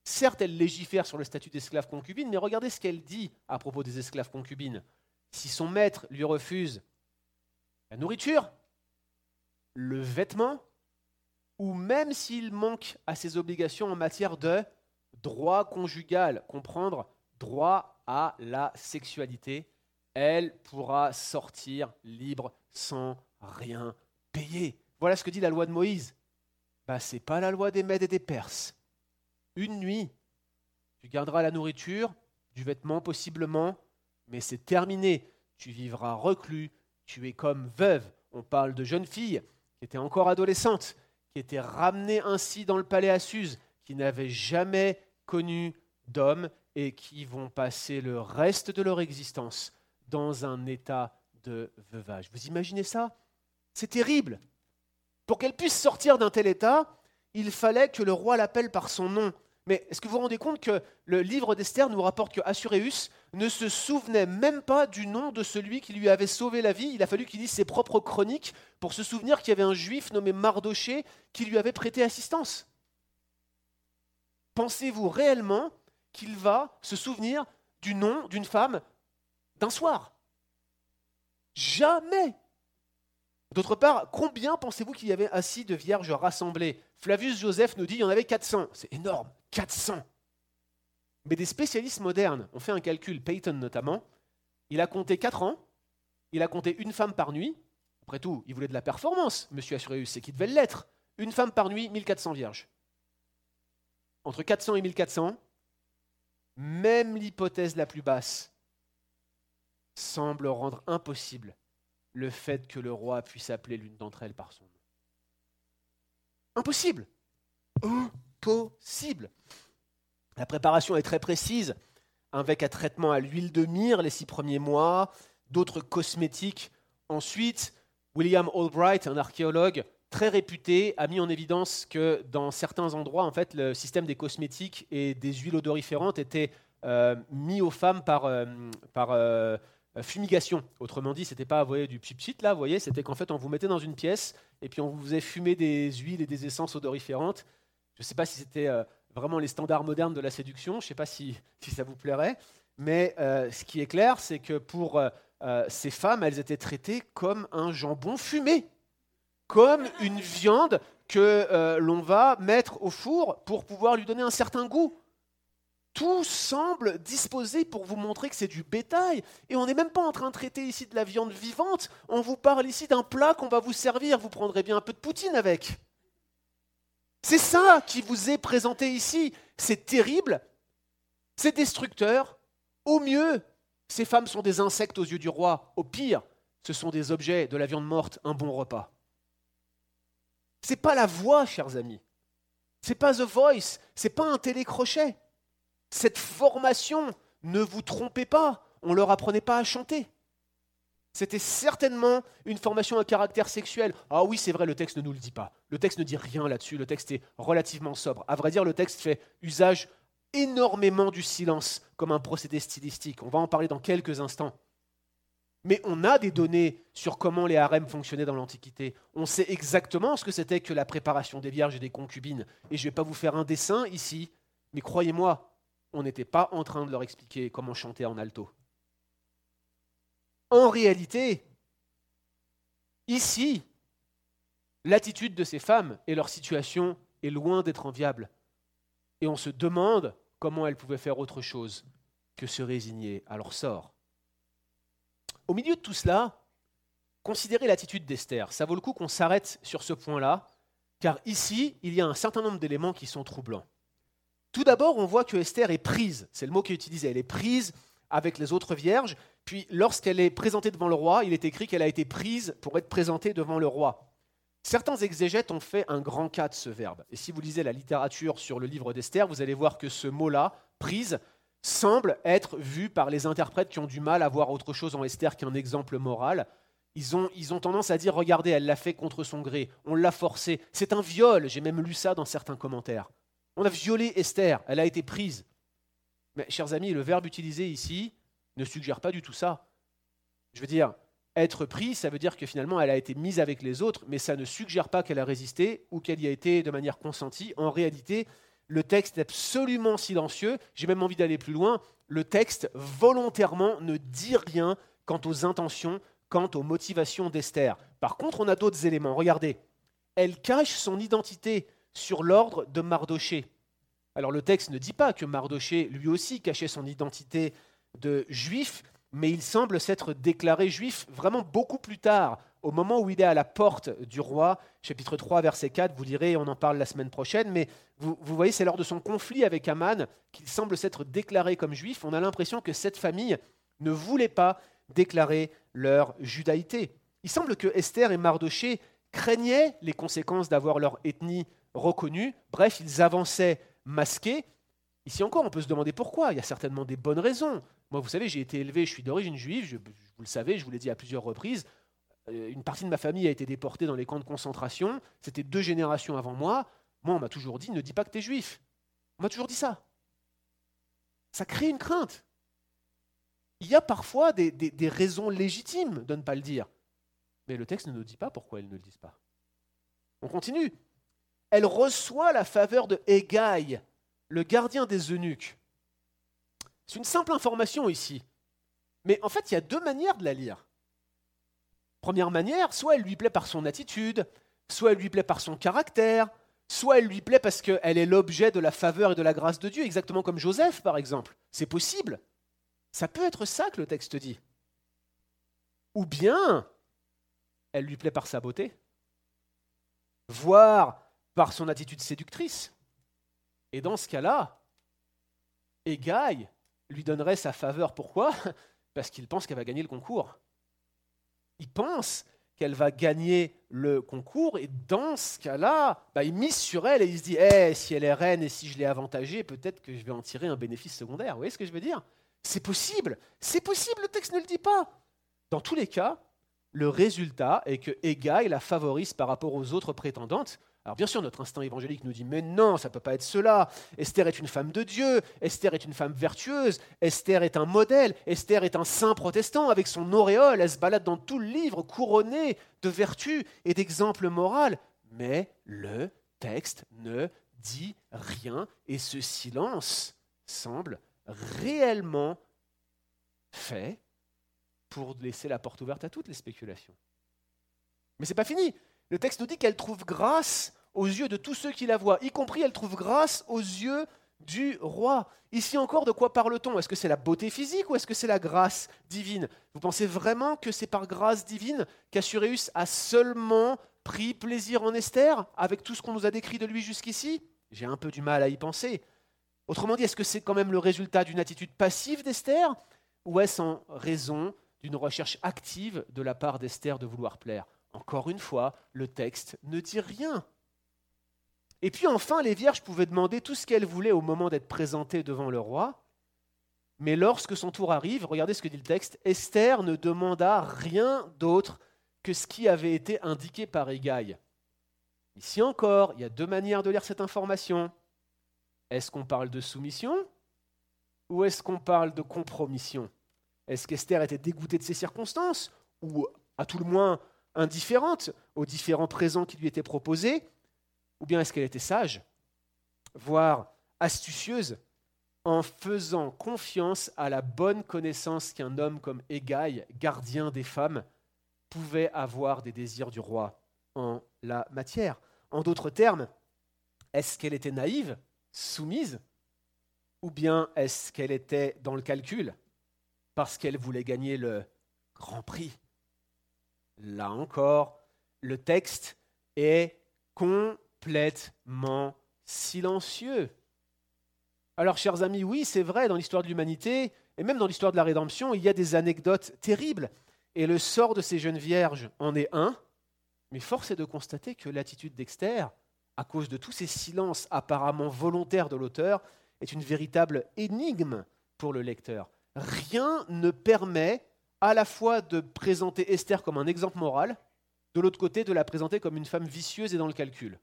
Certes, elle légifère sur le statut d'esclave concubine, mais regardez ce qu'elle dit à propos des esclaves concubines. Si son maître lui refuse la nourriture, le vêtement, ou même s'il manque à ses obligations en matière de droit conjugal, comprendre droit à la sexualité, elle pourra sortir libre sans rien payer. Voilà ce que dit la loi de Moïse. Bah, Ce n'est pas la loi des Mèdes et des Perses. Une nuit, tu garderas la nourriture, du vêtement possiblement, mais c'est terminé. Tu vivras reclus, tu es comme veuve. On parle de jeune fille qui était encore adolescente, qui était ramenée ainsi dans le palais à Suse, qui n'avait jamais connu d'homme et qui vont passer le reste de leur existence dans un état de veuvage. Vous imaginez ça? C'est terrible. Pour qu'elle puisse sortir d'un tel état, il fallait que le roi l'appelle par son nom. Mais est-ce que vous vous rendez compte que le livre d'Esther nous rapporte que Assuréus ne se souvenait même pas du nom de celui qui lui avait sauvé la vie? Il a fallu qu'il lise ses propres chroniques pour se souvenir qu'il y avait un juif nommé Mardoché qui lui avait prêté assistance. Pensez-vous réellement qu'il va se souvenir du nom d'une femme d'un soir? Jamais. D'autre part, combien pensez-vous qu'il y avait assis de vierges rassemblées? Flavius Joseph nous dit qu'il y en avait 400. C'est énorme, 400. Mais des spécialistes modernes ont fait un calcul, Peyton notamment. Il a compté 4 ans, il a compté une femme par nuit. Après tout, il voulait de la performance, monsieur Assuréus, c'est qu'il devait l'être. Une femme par nuit, 1400 vierges. Entre 400 et 1400, même l'hypothèse la plus basse semble rendre impossible le fait que le roi puisse appeler l'une d'entre elles par son nom. Impossible. Impossible. La préparation est très précise, avec un traitement à l'huile de myrrhe les six premiers mois, d'autres cosmétiques. Ensuite, William Albright, un archéologue très réputé, a mis en évidence que dans certains endroits, en fait, le système des cosmétiques et des huiles odoriférantes était euh, mis aux femmes par, euh, euh, fumigation. Autrement dit, c'était pas du pchit là, vous voyez, c'était qu'en fait on vous mettait dans une pièce et puis on vous faisait fumer des huiles et des essences odoriférantes Je ne sais pas si c'était euh, vraiment les standards modernes de la séduction, je ne sais pas si, ça vous plairait, mais euh, ce qui est clair, c'est que pour ces femmes, elles étaient traitées comme un jambon fumé, comme une viande que l'on va mettre au four pour pouvoir lui donner un certain goût tout semble disposé pour vous montrer que c'est du bétail. Et on n'est même pas en train de traiter ici de la viande vivante, on vous parle ici d'un plat qu'on va vous servir, vous prendrez bien un peu de poutine avec. C'est ça qui vous est présenté ici. C'est terrible, c'est destructeur. Au mieux, ces femmes sont des insectes aux yeux du roi. Au pire, ce sont des objets de la viande morte, un bon repas. C'est pas la voix, chers amis. C'est pas The Voice, c'est pas un télécrochet. Cette formation, ne vous trompez pas, on ne leur apprenait pas à chanter. C'était certainement une formation à caractère sexuel. Ah oui, c'est vrai, le texte ne nous le dit pas. Le texte ne dit rien là-dessus, le texte est relativement sobre. À vrai dire, le texte fait usage énormément du silence comme un procédé stylistique. On va en parler dans quelques instants. Mais on a des données sur comment les harems fonctionnaient dans l'Antiquité. On sait exactement ce que c'était que la préparation des vierges et des concubines. Et je ne vais pas vous faire un dessin ici, mais croyez-moi, on n'était pas en train de leur expliquer comment chanter en alto. En réalité, ici, l'attitude de ces femmes et leur situation est loin d'être enviable. Et on se demande comment elles pouvaient faire autre chose que se résigner à leur sort. Au milieu de tout cela, considérez l'attitude d'Esther. Ça vaut le coup qu'on s'arrête sur ce point-là, car ici, il y a un certain nombre d'éléments qui sont troublants. Tout d'abord, on voit que Esther est prise, c'est le mot qui est utilisé, elle est prise avec les autres vierges, puis lorsqu'elle est présentée devant le roi, il est écrit qu'elle a été prise pour être présentée devant le roi. Certains exégètes ont fait un grand cas de ce verbe. Et si vous lisez la littérature sur le livre d'Esther, vous allez voir que ce mot-là, prise, semble être vu par les interprètes qui ont du mal à voir autre chose en Esther qu'un exemple moral. Ils ont, ils ont tendance à dire, regardez, elle l'a fait contre son gré, on l'a forcé, c'est un viol, j'ai même lu ça dans certains commentaires. On a violé Esther, elle a été prise. Mais chers amis, le verbe utilisé ici ne suggère pas du tout ça. Je veux dire, être prise, ça veut dire que finalement elle a été mise avec les autres, mais ça ne suggère pas qu'elle a résisté ou qu'elle y a été de manière consentie. En réalité, le texte est absolument silencieux. J'ai même envie d'aller plus loin. Le texte volontairement ne dit rien quant aux intentions, quant aux motivations d'Esther. Par contre, on a d'autres éléments. Regardez, elle cache son identité sur l'ordre de Mardoché. Alors le texte ne dit pas que Mardoché lui aussi cachait son identité de juif, mais il semble s'être déclaré juif vraiment beaucoup plus tard, au moment où il est à la porte du roi, chapitre 3, verset 4, vous direz, on en parle la semaine prochaine, mais vous, vous voyez, c'est lors de son conflit avec Aman qu'il semble s'être déclaré comme juif. On a l'impression que cette famille ne voulait pas déclarer leur judaïté. Il semble que Esther et Mardoché craignaient les conséquences d'avoir leur ethnie reconnus. Bref, ils avançaient masqués. Ici encore, on peut se demander pourquoi. Il y a certainement des bonnes raisons. Moi, vous savez, j'ai été élevé, je suis d'origine juive, vous le savez, je vous l'ai dit à plusieurs reprises. Euh, une partie de ma famille a été déportée dans les camps de concentration. C'était deux générations avant moi. Moi, on m'a toujours dit, ne dis pas que tu es juif. On m'a toujours dit ça. Ça crée une crainte. Il y a parfois des raisons légitimes de ne pas le dire. Mais le texte ne nous dit pas pourquoi elles ne le disent pas. On continue elle reçoit la faveur de Hégaï, le gardien des eunuques. C'est une simple information ici. Mais en fait, il y a deux manières de la lire. Première manière, soit elle lui plaît par son attitude, soit elle lui plaît par son caractère, soit elle lui plaît parce qu'elle est l'objet de la faveur et de la grâce de Dieu, exactement comme Joseph, par exemple. C'est possible. Ça peut être ça que le texte dit. Ou bien, elle lui plaît par sa beauté, voire par son attitude séductrice. Et dans ce cas-là, Egaï lui donnerait sa faveur. Pourquoi? Parce qu'il pense qu'elle va gagner le concours. Il pense qu'elle va gagner le concours, et dans ce cas-là, bah, il mise sur elle et il se dit eh, si elle est reine et si je l'ai avantagée, peut-être que je vais en tirer un bénéfice secondaire. Vous voyez ce que je veux dire? C'est possible, c'est possible, le texte ne le dit pas. Dans tous les cas, le résultat est que Egaï la favorise par rapport aux autres prétendantes, alors bien sûr, notre instinct évangélique nous dit, mais non, ça ne peut pas être cela. Esther est une femme de Dieu, Esther est une femme vertueuse, Esther est un modèle, Esther est un saint protestant. Avec son auréole, elle se balade dans tout le livre couronné de vertu et d'exemples moraux. Mais le texte ne dit rien et ce silence semble réellement fait pour laisser la porte ouverte à toutes les spéculations. Mais ce n'est pas fini. Le texte nous dit qu'elle trouve grâce aux yeux de tous ceux qui la voient, y compris elle trouve grâce aux yeux du roi. Ici encore, de quoi parle-t-on? Est-ce que c'est la beauté physique ou est-ce que c'est la grâce divine? Vous pensez vraiment que c'est par grâce divine qu'Assuréus a seulement pris plaisir en Esther avec tout ce qu'on nous a décrit de lui jusqu'ici? J'ai un peu du mal à y penser. Autrement dit, est-ce que c'est quand même le résultat d'une attitude passive d'Esther? Ou est-ce en raison d'une recherche active de la part d'Esther de vouloir plaire Encore une fois, le texte ne dit rien. Et puis enfin, les vierges pouvaient demander tout ce qu'elles voulaient au moment d'être présentées devant le roi. Mais lorsque son tour arrive, regardez ce que dit le texte, Esther ne demanda rien d'autre que ce qui avait été indiqué par Égaï. Ici encore, il y a deux manières de lire cette information. Est-ce qu'on parle de soumission ou est-ce qu'on parle de compromission? Est-ce qu'Esther était dégoûtée de ces circonstances ou à tout le moins indifférente aux différents présents qui lui étaient proposés ou bien est-ce qu'elle était sage, voire astucieuse, en faisant confiance à la bonne connaissance qu'un homme comme Égaï, gardien des femmes, pouvait avoir des désirs du roi en la matière En d'autres termes, est-ce qu'elle était naïve, soumise, ou bien est-ce qu'elle était dans le calcul parce qu'elle voulait gagner le grand prix Là encore, le texte est complètement silencieux. Alors, chers amis, oui, c'est vrai, dans l'histoire de l'humanité, et même dans l'histoire de la rédemption, il y a des anecdotes terribles. Et le sort de ces jeunes vierges en est un, mais force est de constater que l'attitude d'Exter, à cause de tous ces silences apparemment volontaires de l'auteur, est une véritable énigme pour le lecteur. Rien ne permet à la fois de présenter Esther comme un exemple moral, de l'autre côté de la présenter comme une femme vicieuse et dans le calcul.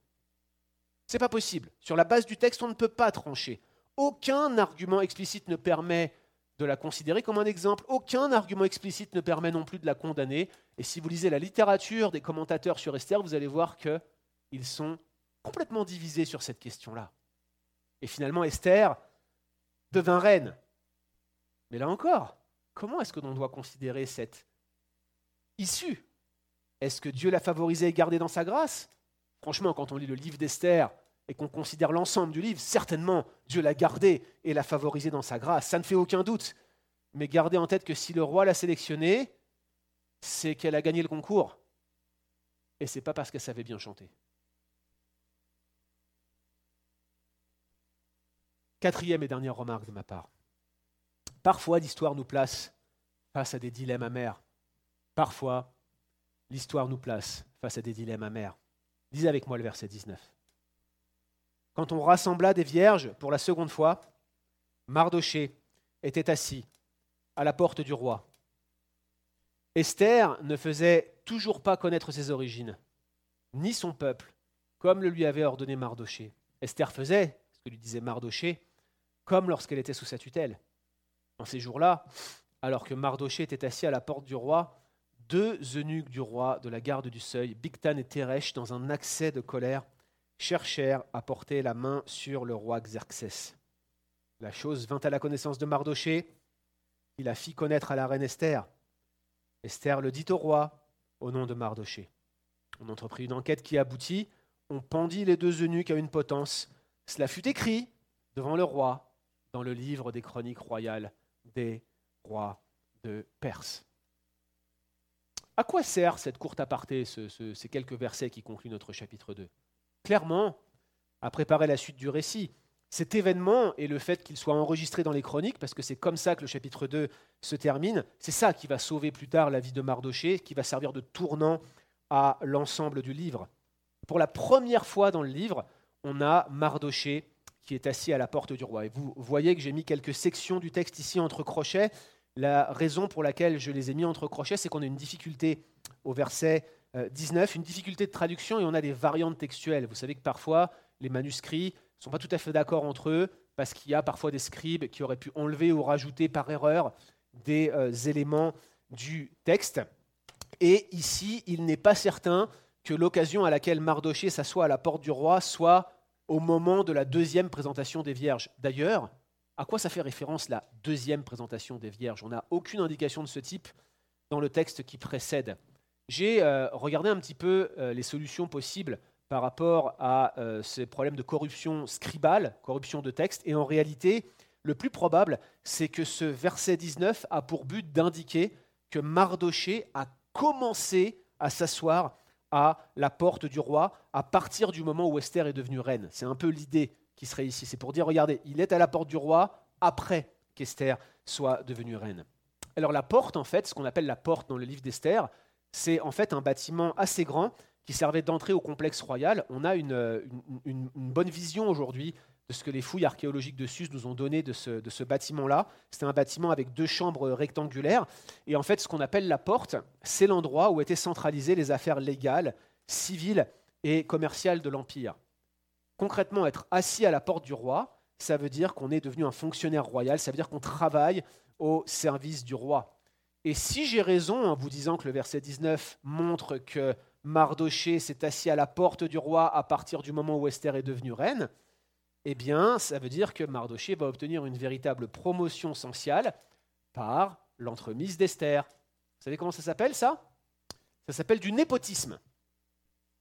C'est pas possible. Sur la base du texte, on ne peut pas trancher. Aucun argument explicite ne permet de la considérer comme un exemple. Aucun argument explicite ne permet non plus de la condamner. Et si vous lisez la littérature des commentateurs sur Esther, vous allez voir qu'ils sont complètement divisés sur cette question-là. Et finalement, Esther devint reine. Mais là encore, comment est-ce que l'on doit considérer cette issue? Est-ce que Dieu l'a favorisée et gardée dans sa grâce? Franchement, quand on lit le livre d'Esther et qu'on considère l'ensemble du livre, certainement Dieu l'a gardé et l'a favorisé dans sa grâce, ça ne fait aucun doute. Mais gardez en tête que si le roi l'a sélectionnée, c'est qu'elle a gagné le concours. Et ce n'est pas parce qu'elle savait bien chanter. Quatrième et dernière remarque de ma part. Parfois, l'histoire nous place face à des dilemmes amers. Parfois, l'histoire nous place face à des dilemmes amers. Lisez avec moi le verset 19. Quand on rassembla des vierges pour la seconde fois, Mardoché était assis à la porte du roi. Esther ne faisait toujours pas connaître ses origines, ni son peuple, comme le lui avait ordonné Mardoché. Esther faisait ce que lui disait Mardoché, comme lorsqu'elle était sous sa tutelle. En ces jours-là, alors que Mardoché était assis à la porte du roi, deux eunuques du roi de la garde du seuil, Bigtan et Teresh, dans un accès de colère, cherchèrent à porter la main sur le roi Xerxès. La chose vint à la connaissance de Mardoché, il la fit connaître à la reine Esther. Esther le dit au roi au nom de Mardoché. On entreprit une enquête qui aboutit, on pendit les deux eunuques à une potence. Cela fut écrit devant le roi dans le livre des chroniques royales des rois de Perse. À quoi sert cette courte aparté, ces quelques versets qui concluent notre chapitre 2 Clairement, à préparer la suite du récit. Cet événement et le fait qu'il soit enregistré dans les chroniques, parce que c'est comme ça que le chapitre 2 se termine, c'est ça qui va sauver plus tard la vie de Mardoché, qui va servir de tournant à l'ensemble du livre. Pour la première fois dans le livre, on a Mardoché qui est assis à la porte du roi. Et vous voyez que j'ai mis quelques sections du texte ici entre crochets la raison pour laquelle je les ai mis entre crochets, c'est qu'on a une difficulté au verset 19, euh, une difficulté de traduction et on a des variantes textuelles. Vous savez que parfois, les manuscrits ne sont pas tout à fait d'accord entre eux parce qu'il y a parfois des scribes qui auraient pu enlever ou rajouter par erreur des euh, éléments du texte. Et ici, il n'est pas certain que l'occasion à laquelle Mardoché s'assoit à la porte du roi soit au moment de la deuxième présentation des vierges. D'ailleurs, à quoi ça fait référence la deuxième présentation des vierges? On n'a aucune indication de ce type dans le texte qui précède. J'ai euh, regardé un petit peu euh, les solutions possibles par rapport à euh, ces problèmes de corruption scribale, corruption de texte, et en réalité, le plus probable, c'est que ce verset 19 a pour but d'indiquer que Mardoché a commencé à s'asseoir à la porte du roi à partir du moment où Esther est devenue reine. C'est un peu l'idée qui serait ici. C'est pour dire, regardez, il est à la porte du roi après qu'Esther soit devenue reine. Alors la porte, en fait, ce qu'on appelle la porte dans le livre d'Esther, c'est en fait un bâtiment assez grand qui servait d'entrée au complexe royal. On a une, bonne vision aujourd'hui de ce que les fouilles archéologiques de Sus nous ont donné de ce, de ce bâtiment-là. C'était un bâtiment avec deux chambres rectangulaires. Et en fait, ce qu'on appelle la porte, c'est l'endroit où étaient centralisées les affaires légales, civiles et commerciales de l'Empire. Concrètement, être assis à la porte du roi, ça veut dire qu'on est devenu un fonctionnaire royal, ça veut dire qu'on travaille au service du roi. Et si j'ai raison en vous disant que le verset 19 montre que Mardoché s'est assis à la porte du roi à partir du moment où Esther est devenue reine, eh bien, ça veut dire que Mardoché va obtenir une véritable promotion sociale par l'entremise d'Esther. Vous savez comment ça s'appelle ça? Ça s'appelle du népotisme.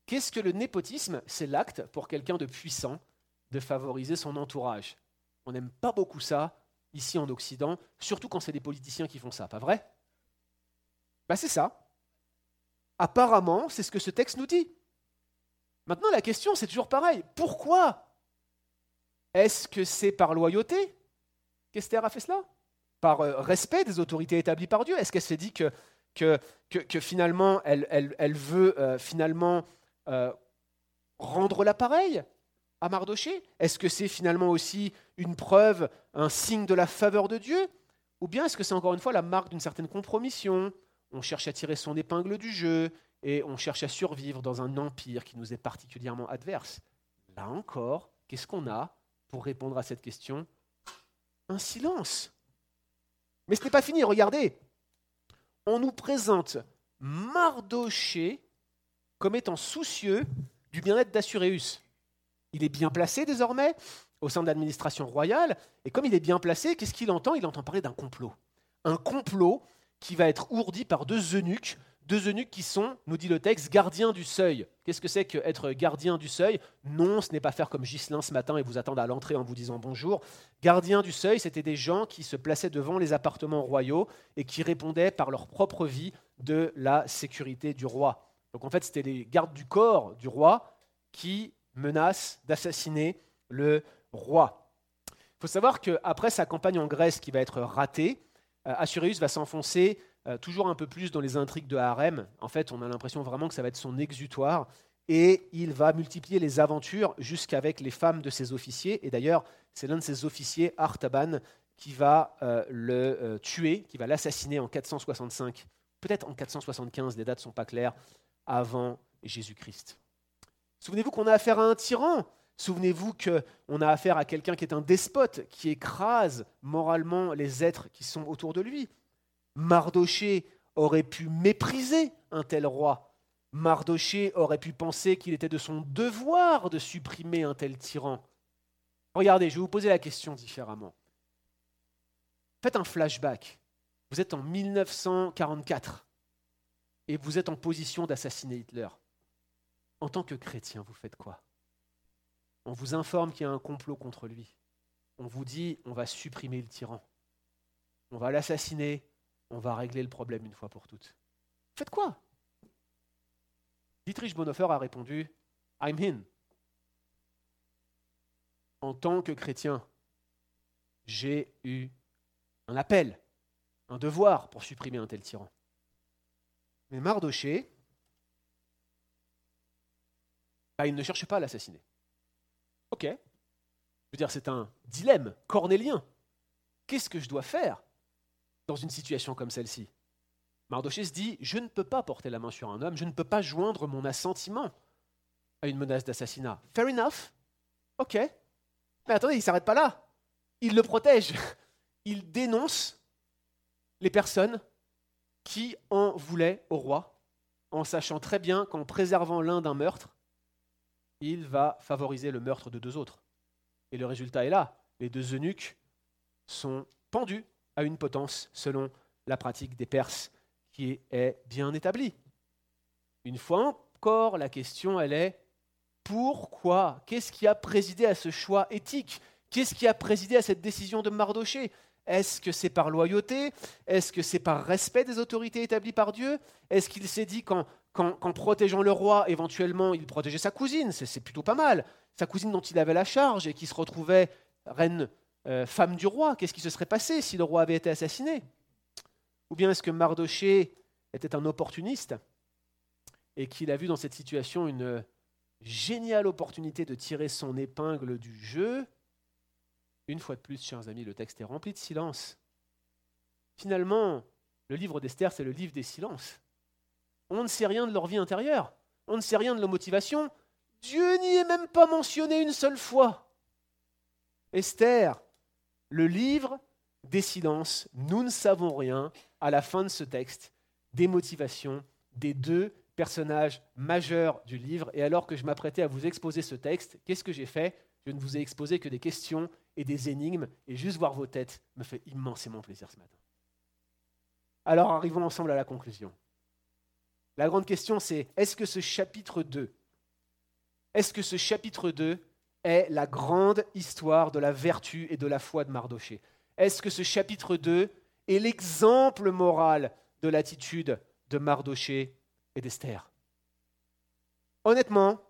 Qu'est-ce que le népotisme? C'est l'acte pour quelqu'un de puissant de favoriser son entourage. On n'aime pas beaucoup ça ici en Occident, surtout quand c'est des politiciens qui font ça, pas vrai? Ben, C'est ça. Apparemment, c'est ce que ce texte nous dit. Maintenant, la question, c'est toujours pareil. Pourquoi? Est-ce que c'est par loyauté qu'Esther a fait cela? Par euh, respect des autorités établies par Dieu? Est-ce qu'elle s'est dit que, finalement, elle, elle, veut euh, finalement euh, rendre l'appareil à Mardoché? Est-ce que c'est finalement aussi une preuve, un signe de la faveur de Dieu? Ou bien est-ce que c'est encore une fois la marque d'une certaine compromission? On cherche à tirer son épingle du jeu et on cherche à survivre dans un empire qui nous est particulièrement adverse. Là encore, qu'est-ce qu'on a? Pour répondre à cette question Un silence. Mais ce n'est pas fini, regardez. On nous présente Mardoché comme étant soucieux du bien-être d'Assuréus. Il est bien placé désormais au sein de l'administration royale, et comme il est bien placé, qu'est-ce qu'il entend? Il entend parler d'un complot. Un complot qui va être ourdi par deux eunuques, deux eunuques qui sont, nous dit le texte, gardiens du seuil. Qu'est-ce que c'est qu'être gardien du seuil? Non, ce n'est pas faire comme Ghislain ce matin et vous attendre à l'entrée en vous disant bonjour. Gardien du seuil, c'était des gens qui se plaçaient devant les appartements royaux et qui répondaient par leur propre vie de la sécurité du roi. Donc en fait, c'était les gardes du corps du roi qui menacent d'assassiner le roi. Il faut savoir qu'après sa campagne en Grèce qui va être ratée, euh, Assuréus va s'enfoncer euh, toujours un peu plus dans les intrigues de Harem. En fait, on a l'impression vraiment que ça va être son exutoire. Et il va multiplier les aventures jusqu'avec les femmes de ses officiers. Et d'ailleurs, c'est l'un de ses officiers, Artaban, qui va euh, le tuer, qui va l'assassiner en 465, peut-être en 475, les dates ne sont pas claires, avant Jésus-Christ. Souvenez-vous qu'on a affaire à un tyran Souvenez-vous qu'on a affaire à quelqu'un qui est un despote, qui écrase moralement les êtres qui sont autour de lui. Mardoché aurait pu mépriser un tel roi. Mardoché aurait pu penser qu'il était de son devoir de supprimer un tel tyran. Regardez, je vais vous poser la question différemment. Faites un flashback. Vous êtes en 1944 et vous êtes en position d'assassiner Hitler. En tant que chrétien, vous faites quoi? On vous informe qu'il y a un complot contre lui. On vous dit, on va supprimer le tyran. On va l'assassiner. On va régler le problème une fois pour toutes. Faites quoi? Dietrich Bonhoeffer a répondu, I'm in. En tant que chrétien, j'ai eu un appel, un devoir pour supprimer un tel tyran. Mais Mardoché, bah, il ne cherche pas à l'assassiner. Ok. Je veux dire, c'est un dilemme cornélien. Qu'est-ce que je dois faire dans une situation comme celle-ci Mardoché se dit, je ne peux pas porter la main sur un homme, je ne peux pas joindre mon assentiment à une menace d'assassinat. Fair enough. Ok. Mais attendez, il ne s'arrête pas là. Il le protège. Il dénonce les personnes qui en voulaient au roi, en sachant très bien qu'en préservant l'un d'un meurtre, il va favoriser le meurtre de deux autres. Et le résultat est là. Les deux eunuques sont pendus à une potence selon la pratique des Perses qui est bien établie. Une fois encore, la question, elle est pourquoi? Qu'est-ce qui a présidé à ce choix éthique? Qu'est-ce qui a présidé à cette décision de Mardoché? Est-ce que c'est par loyauté? Est-ce que c'est par respect des autorités établies par Dieu? Est-ce qu'il s'est dit qu'en, protégeant le roi, éventuellement, il protégeait sa cousine? C'est, plutôt pas mal. Sa cousine dont il avait la charge et qui se retrouvait reine, euh, femme du roi. Qu'est-ce qui se serait passé si le roi avait été assassiné? Ou bien est-ce que Mardoché était un opportuniste et qu'il a vu dans cette situation une géniale opportunité de tirer son épingle du jeu? Une fois de plus, chers amis, le texte est rempli de silence. Finalement, le livre d'Esther, c'est le livre des silences. On ne sait rien de leur vie intérieure, on ne sait rien de leur motivation. Dieu n'y est même pas mentionné une seule fois. Esther, le livre des silences, nous ne savons rien à la fin de ce texte des motivations des deux personnages majeurs du livre. Et alors que je m'apprêtais à vous exposer ce texte, qu'est-ce que j'ai fait? Je ne vous ai exposé que des questions et des énigmes, et juste voir vos têtes me fait immensément plaisir ce matin. Alors arrivons ensemble à la conclusion. La grande question c'est, est-ce que ce chapitre 2, est-ce que ce chapitre 2 est la grande histoire de la vertu et de la foi de Mardoché Est-ce que ce chapitre 2 est l'exemple moral de l'attitude de Mardoché et d'Esther? Honnêtement,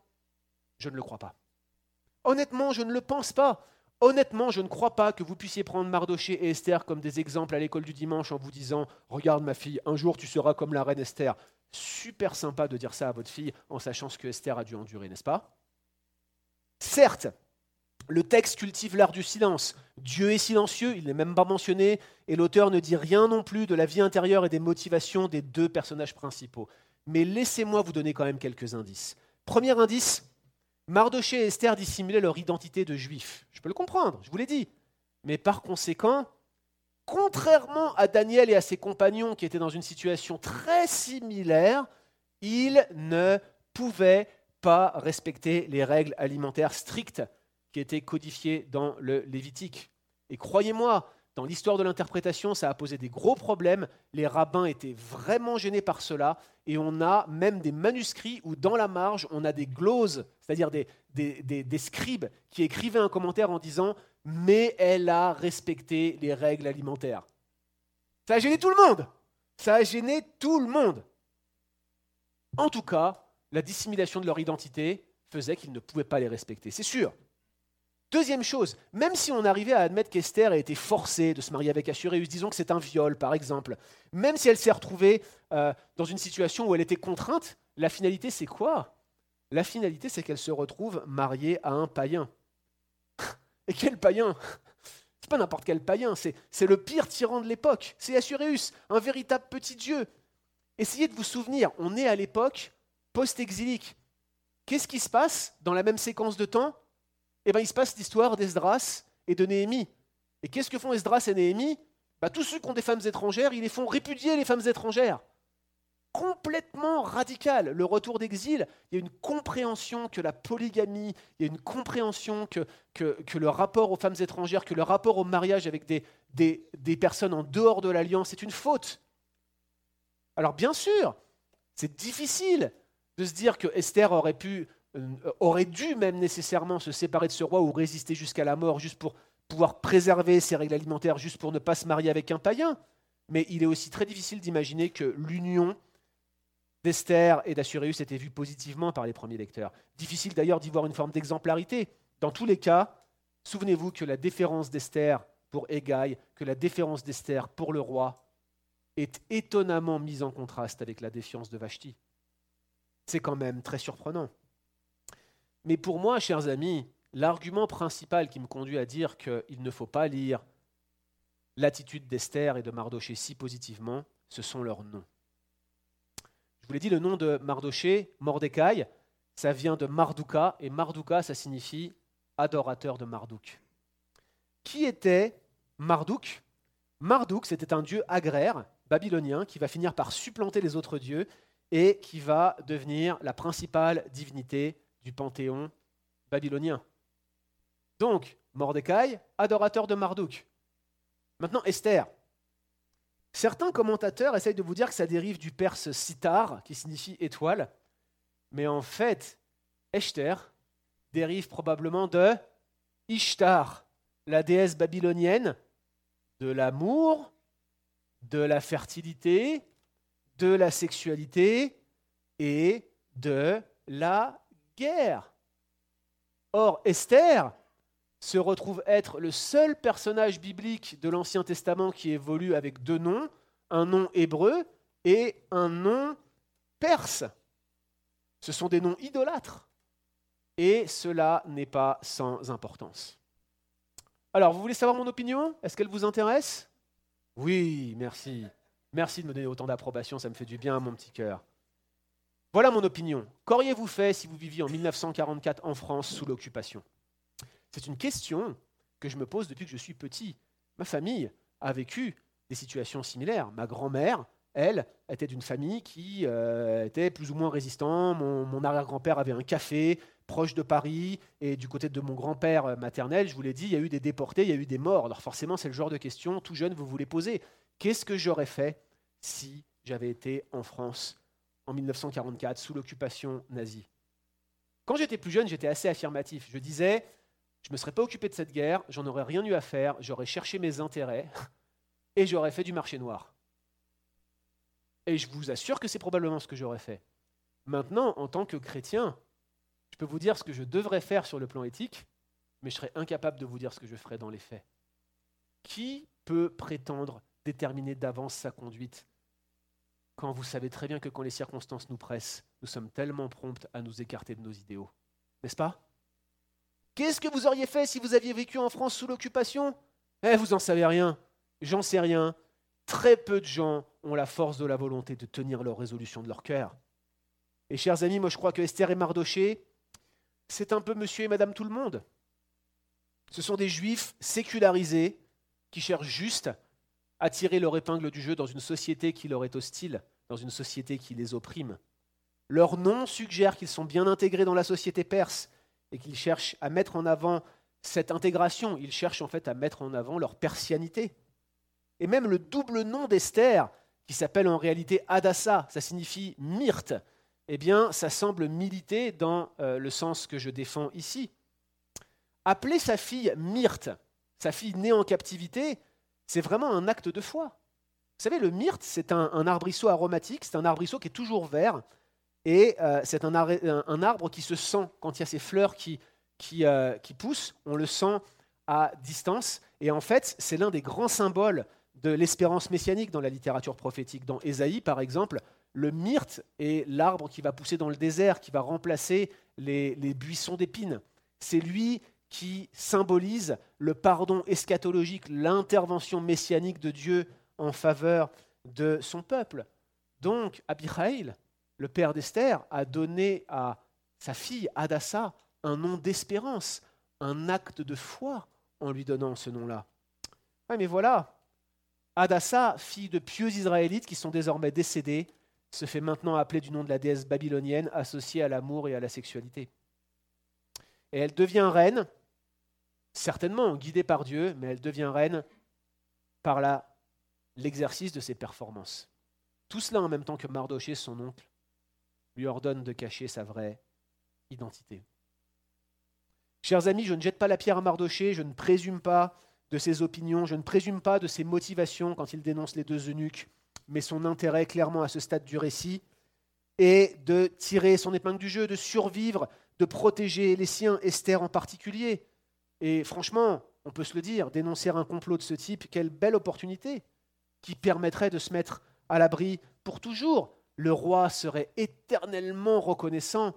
je ne le crois pas. Honnêtement, je ne le pense pas. Honnêtement, je ne crois pas que vous puissiez prendre Mardoché et Esther comme des exemples à l'école du dimanche en vous disant Regarde ma fille, un jour tu seras comme la reine Esther. Super sympa de dire ça à votre fille en sachant ce que Esther a dû endurer, n'est-ce pas? Certes, le texte cultive l'art du silence. Dieu est silencieux, il n'est même pas mentionné, et l'auteur ne dit rien non plus de la vie intérieure et des motivations des deux personnages principaux. Mais laissez-moi vous donner quand même quelques indices. Premier indice, Mardoché et Esther dissimulaient leur identité de juifs. Je peux le comprendre, je vous l'ai dit. Mais par conséquent, contrairement à Daniel et à ses compagnons qui étaient dans une situation très similaire, ils ne pouvaient pas respecter les règles alimentaires strictes qui était codifié dans le Lévitique. Et croyez-moi, dans l'histoire de l'interprétation, ça a posé des gros problèmes. Les rabbins étaient vraiment gênés par cela. Et on a même des manuscrits où, dans la marge, on a des gloses, c'est-à-dire des, des, scribes qui écrivaient un commentaire en disant Mais elle a respecté les règles alimentaires. Ça a gêné tout le monde. Ça a gêné tout le monde. En tout cas, la dissimulation de leur identité faisait qu'ils ne pouvaient pas les respecter. C'est sûr. Deuxième chose, même si on arrivait à admettre qu'Esther a été forcée de se marier avec Assuréus, disons que c'est un viol par exemple, même si elle s'est retrouvée euh, dans une situation où elle était contrainte, la finalité c'est quoi? La finalité c'est qu'elle se retrouve mariée à un païen. Et quel païen? C'est pas n'importe quel païen, c'est le pire tyran de l'époque, c'est Assuréus, un véritable petit dieu. Essayez de vous souvenir, on est à l'époque post-exilique. Qu'est-ce qui se passe dans la même séquence de temps? Eh bien, il se passe l'histoire d'Esdras et de Néhémie. Et qu'est-ce que font Esdras et Néhémie? Bah, Tous ceux qui ont des femmes étrangères, ils les font répudier les femmes étrangères. Complètement radical. Le retour d'exil, il y a une compréhension que la polygamie, il y a une compréhension que, le rapport aux femmes étrangères, que le rapport au mariage avec des, des, des personnes en dehors de l'alliance, c'est une faute. Alors bien sûr, c'est difficile de se dire que Esther aurait pu euh, aurait dû même nécessairement se séparer de ce roi ou résister jusqu'à la mort juste pour pouvoir préserver ses règles alimentaires, juste pour ne pas se marier avec un païen. Mais il est aussi très difficile d'imaginer que l'union d'Esther et d'Assuréus était vue positivement par les premiers lecteurs. Difficile d'ailleurs d'y voir une forme d'exemplarité. Dans tous les cas, souvenez-vous que la déférence d'Esther pour Égaï, que la déférence d'Esther pour le roi est étonnamment mise en contraste avec la défiance de Vashti. C'est quand même très surprenant. Mais pour moi, chers amis, l'argument principal qui me conduit à dire qu'il ne faut pas lire l'attitude d'Esther et de Mardoché si positivement, ce sont leurs noms. Je vous l'ai dit, le nom de Mardoché, Mordecai, ça vient de Mardouka, et Mardouka, ça signifie adorateur de Mardouk. Qui était Mardouk Mardouk, c'était un dieu agraire babylonien qui va finir par supplanter les autres dieux et qui va devenir la principale divinité du panthéon babylonien. Donc, Mordecai, adorateur de Marduk. Maintenant, Esther. Certains commentateurs essayent de vous dire que ça dérive du perse sitar, qui signifie étoile, mais en fait, Esther dérive probablement de Ishtar, la déesse babylonienne de l'amour, de la fertilité, de la sexualité et de la guerre. Or, Esther se retrouve être le seul personnage biblique de l'Ancien Testament qui évolue avec deux noms, un nom hébreu et un nom perse. Ce sont des noms idolâtres. Et cela n'est pas sans importance. Alors, vous voulez savoir mon opinion? Est-ce qu'elle vous intéresse? Oui, merci. Merci de me donner autant d'approbation, ça me fait du bien à mon petit cœur. Voilà mon opinion. Qu'auriez-vous fait si vous viviez en 1944 en France sous l'occupation? C'est une question que je me pose depuis que je suis petit. Ma famille a vécu des situations similaires. Ma grand-mère, elle, était d'une famille qui euh, était plus ou moins résistant. Mon, arrière-grand-père avait un café proche de Paris. Et du côté de mon grand-père euh, maternel, je vous l'ai dit, il y a eu des déportés, il y a eu des morts. Alors forcément, c'est le genre de question, tout jeune, vous voulez poser. Qu'est-ce que j'aurais fait si j'avais été en France en 1944 sous l'occupation nazie? Quand j'étais plus jeune, j'étais assez affirmatif. Je disais, je ne me serais pas occupé de cette guerre, j'en aurais rien eu à faire, j'aurais cherché mes intérêts et j'aurais fait du marché noir. Et je vous assure que c'est probablement ce que j'aurais fait. Maintenant, en tant que chrétien, je peux vous dire ce que je devrais faire sur le plan éthique, mais je serais incapable de vous dire ce que je ferais dans les faits. Qui peut prétendre déterminer d'avance sa conduite quand vous savez très bien que quand les circonstances nous pressent, nous sommes tellement promptes à nous écarter de nos idéaux N'est-ce pas? Qu'est-ce que vous auriez fait si vous aviez vécu en France sous l'occupation? Eh, vous en savez rien. J'en sais rien. Très peu de gens ont la force de la volonté de tenir leur résolution de leur cœur. Et chers amis, moi je crois que Esther et Mardoché, c'est un peu monsieur et madame tout le monde. Ce sont des juifs sécularisés qui cherchent juste à tirer leur épingle du jeu dans une société qui leur est hostile, dans une société qui les opprime. Leur nom suggère qu'ils sont bien intégrés dans la société perse et qu'ils cherchent à mettre en avant cette intégration. Ils cherchent en fait à mettre en avant leur persianité. Et même le double nom d'Esther, qui s'appelle en réalité Adassa, ça signifie myrte, eh bien, ça semble militer dans euh, le sens que je défends ici. Appeler sa fille myrte, sa fille née en captivité, c'est vraiment un acte de foi. Vous savez, le myrte, c'est un, arbrisseau aromatique, c'est un arbrisseau qui est toujours vert, et euh, c'est un, arbre qui se sent quand il y a ces fleurs qui, euh, qui poussent, on le sent à distance, et en fait, c'est l'un des grands symboles de l'espérance messianique dans la littérature prophétique. Dans Ésaïe, par exemple, le myrte est l'arbre qui va pousser dans le désert, qui va remplacer les, buissons d'épines. C'est lui qui symbolise le pardon eschatologique, l'intervention messianique de Dieu en faveur de son peuple. Donc, Abihail, le père d'Esther, a donné à sa fille Adassa un nom d'espérance, un acte de foi en lui donnant ce nom-là. Oui, mais voilà, Adassa, fille de pieux Israélites qui sont désormais décédés, se fait maintenant appeler du nom de la déesse babylonienne associée à l'amour et à la sexualité. Et elle devient reine, certainement guidée par Dieu, mais elle devient reine par l'exercice de ses performances. Tout cela en même temps que Mardoché, son oncle, lui ordonne de cacher sa vraie identité. Chers amis, je ne jette pas la pierre à Mardoché, je ne présume pas de ses opinions, je ne présume pas de ses motivations quand il dénonce les deux eunuques, mais son intérêt clairement à ce stade du récit est de tirer son épingle du jeu, de survivre, de protéger les siens, Esther en particulier. Et franchement, on peut se le dire, dénoncer un complot de ce type, quelle belle opportunité qui permettrait de se mettre à l'abri pour toujours. Le roi serait éternellement reconnaissant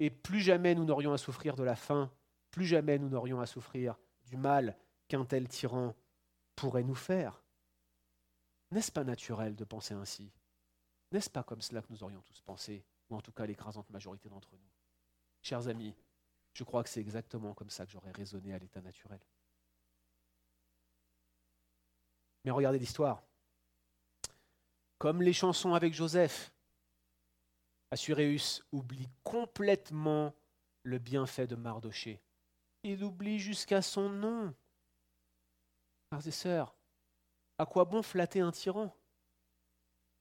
et plus jamais nous n'aurions à souffrir de la faim, plus jamais nous n'aurions à souffrir du mal qu'un tel tyran pourrait nous faire. N'est-ce pas naturel de penser ainsi? N'est-ce pas comme cela que nous aurions tous pensé, ou en tout cas l'écrasante majorité d'entre nous? Chers amis, je crois que c'est exactement comme ça que j'aurais raisonné à l'état naturel? Mais regardez l'histoire. Comme les chansons avec Joseph, Assuréus oublie complètement le bienfait de Mardoché. Il oublie jusqu'à son nom. Frères et sœurs, à quoi bon flatter un tyran?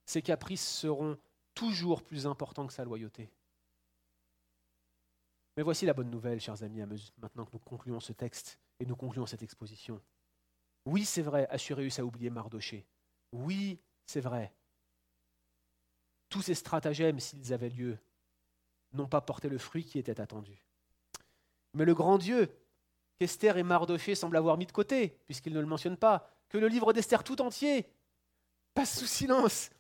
Ses caprices seront toujours plus importants que sa loyauté. Mais voici la bonne nouvelle, chers amis, maintenant que nous concluons ce texte et nous concluons cette exposition. Oui, c'est vrai, Assuréus a oublié Mardoché. Oui, c'est vrai. Tous ces stratagèmes, s'ils avaient lieu, n'ont pas porté le fruit qui était attendu. Mais le grand Dieu, qu'Esther et Mardoché semblent avoir mis de côté, puisqu'ils ne le mentionnent pas, que le livre d'Esther tout entier passe sous silence,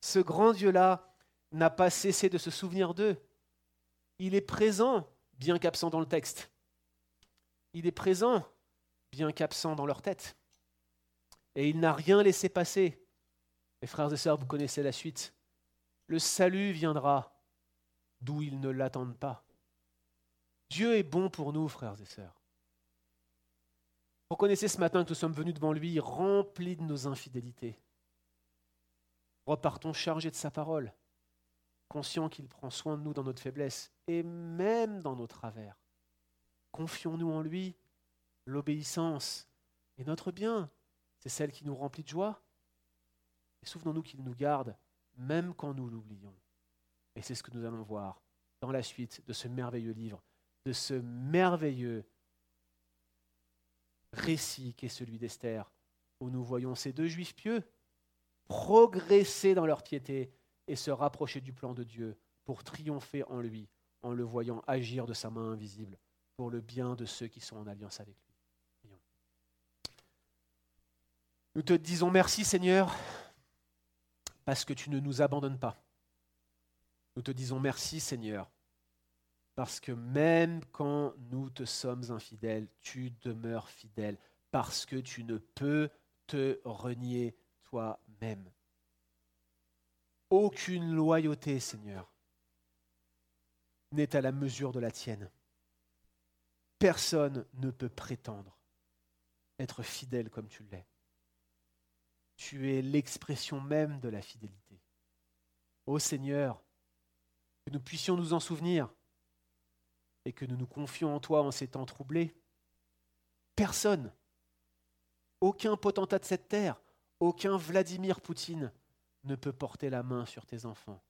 ce grand Dieu-là n'a pas cessé de se souvenir d'eux. Il est présent, bien qu'absent dans le texte. Il est présent, bien qu'absent dans leur tête. Et il n'a rien laissé passer. Mes frères et sœurs, vous connaissez la suite. Le salut viendra d'où ils ne l'attendent pas. Dieu est bon pour nous, frères et sœurs. Reconnaissez ce matin que nous sommes venus devant lui remplis de nos infidélités. Repartons chargés de sa parole, conscients qu'il prend soin de nous dans notre faiblesse et même dans nos travers. Confions-nous en lui, l'obéissance est notre bien, c'est celle qui nous remplit de joie. Et souvenons-nous qu'il nous garde même quand nous l'oublions. Et c'est ce que nous allons voir dans la suite de ce merveilleux livre, de ce merveilleux récit qu'est celui d'Esther, où nous voyons ces deux juifs pieux progresser dans leur piété et se rapprocher du plan de Dieu pour triompher en lui, en le voyant agir de sa main invisible pour le bien de ceux qui sont en alliance avec lui. Nous te disons merci Seigneur parce que tu ne nous abandonnes pas. Nous te disons merci Seigneur, parce que même quand nous te sommes infidèles, tu demeures fidèle, parce que tu ne peux te renier toi-même. Aucune loyauté, Seigneur, n'est à la mesure de la tienne. Personne ne peut prétendre être fidèle comme tu l'es. Tu es l'expression même de la fidélité. Ô Seigneur, que nous puissions nous en souvenir et que nous nous confions en toi en ces temps troublés. Personne, aucun potentat de cette terre, aucun Vladimir Poutine ne peut porter la main sur tes enfants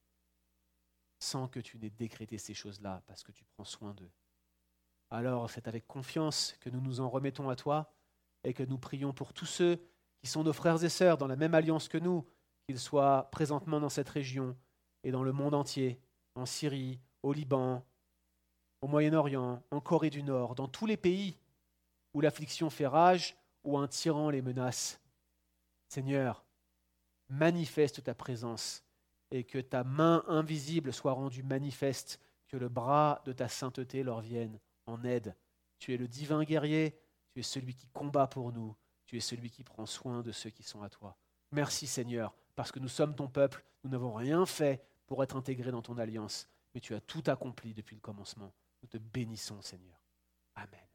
sans que tu n'aies décrété ces choses-là parce que tu prends soin d'eux. Alors c'est avec confiance que nous nous en remettons à toi et que nous prions pour tous ceux qui sont nos frères et sœurs dans la même alliance que nous, qu'ils soient présentement dans cette région et dans le monde entier, en Syrie, au Liban, au Moyen-Orient, en Corée du Nord, dans tous les pays où l'affliction fait rage, où un tyran les menace. Seigneur, manifeste ta présence et que ta main invisible soit rendue manifeste, que le bras de ta sainteté leur vienne en aide. Tu es le divin guerrier, tu es celui qui combat pour nous, tu es celui qui prend soin de ceux qui sont à toi. Merci Seigneur, parce que nous sommes ton peuple, nous n'avons rien fait pour être intégrés dans ton alliance, mais tu as tout accompli depuis le commencement. Nous te bénissons Seigneur. Amen.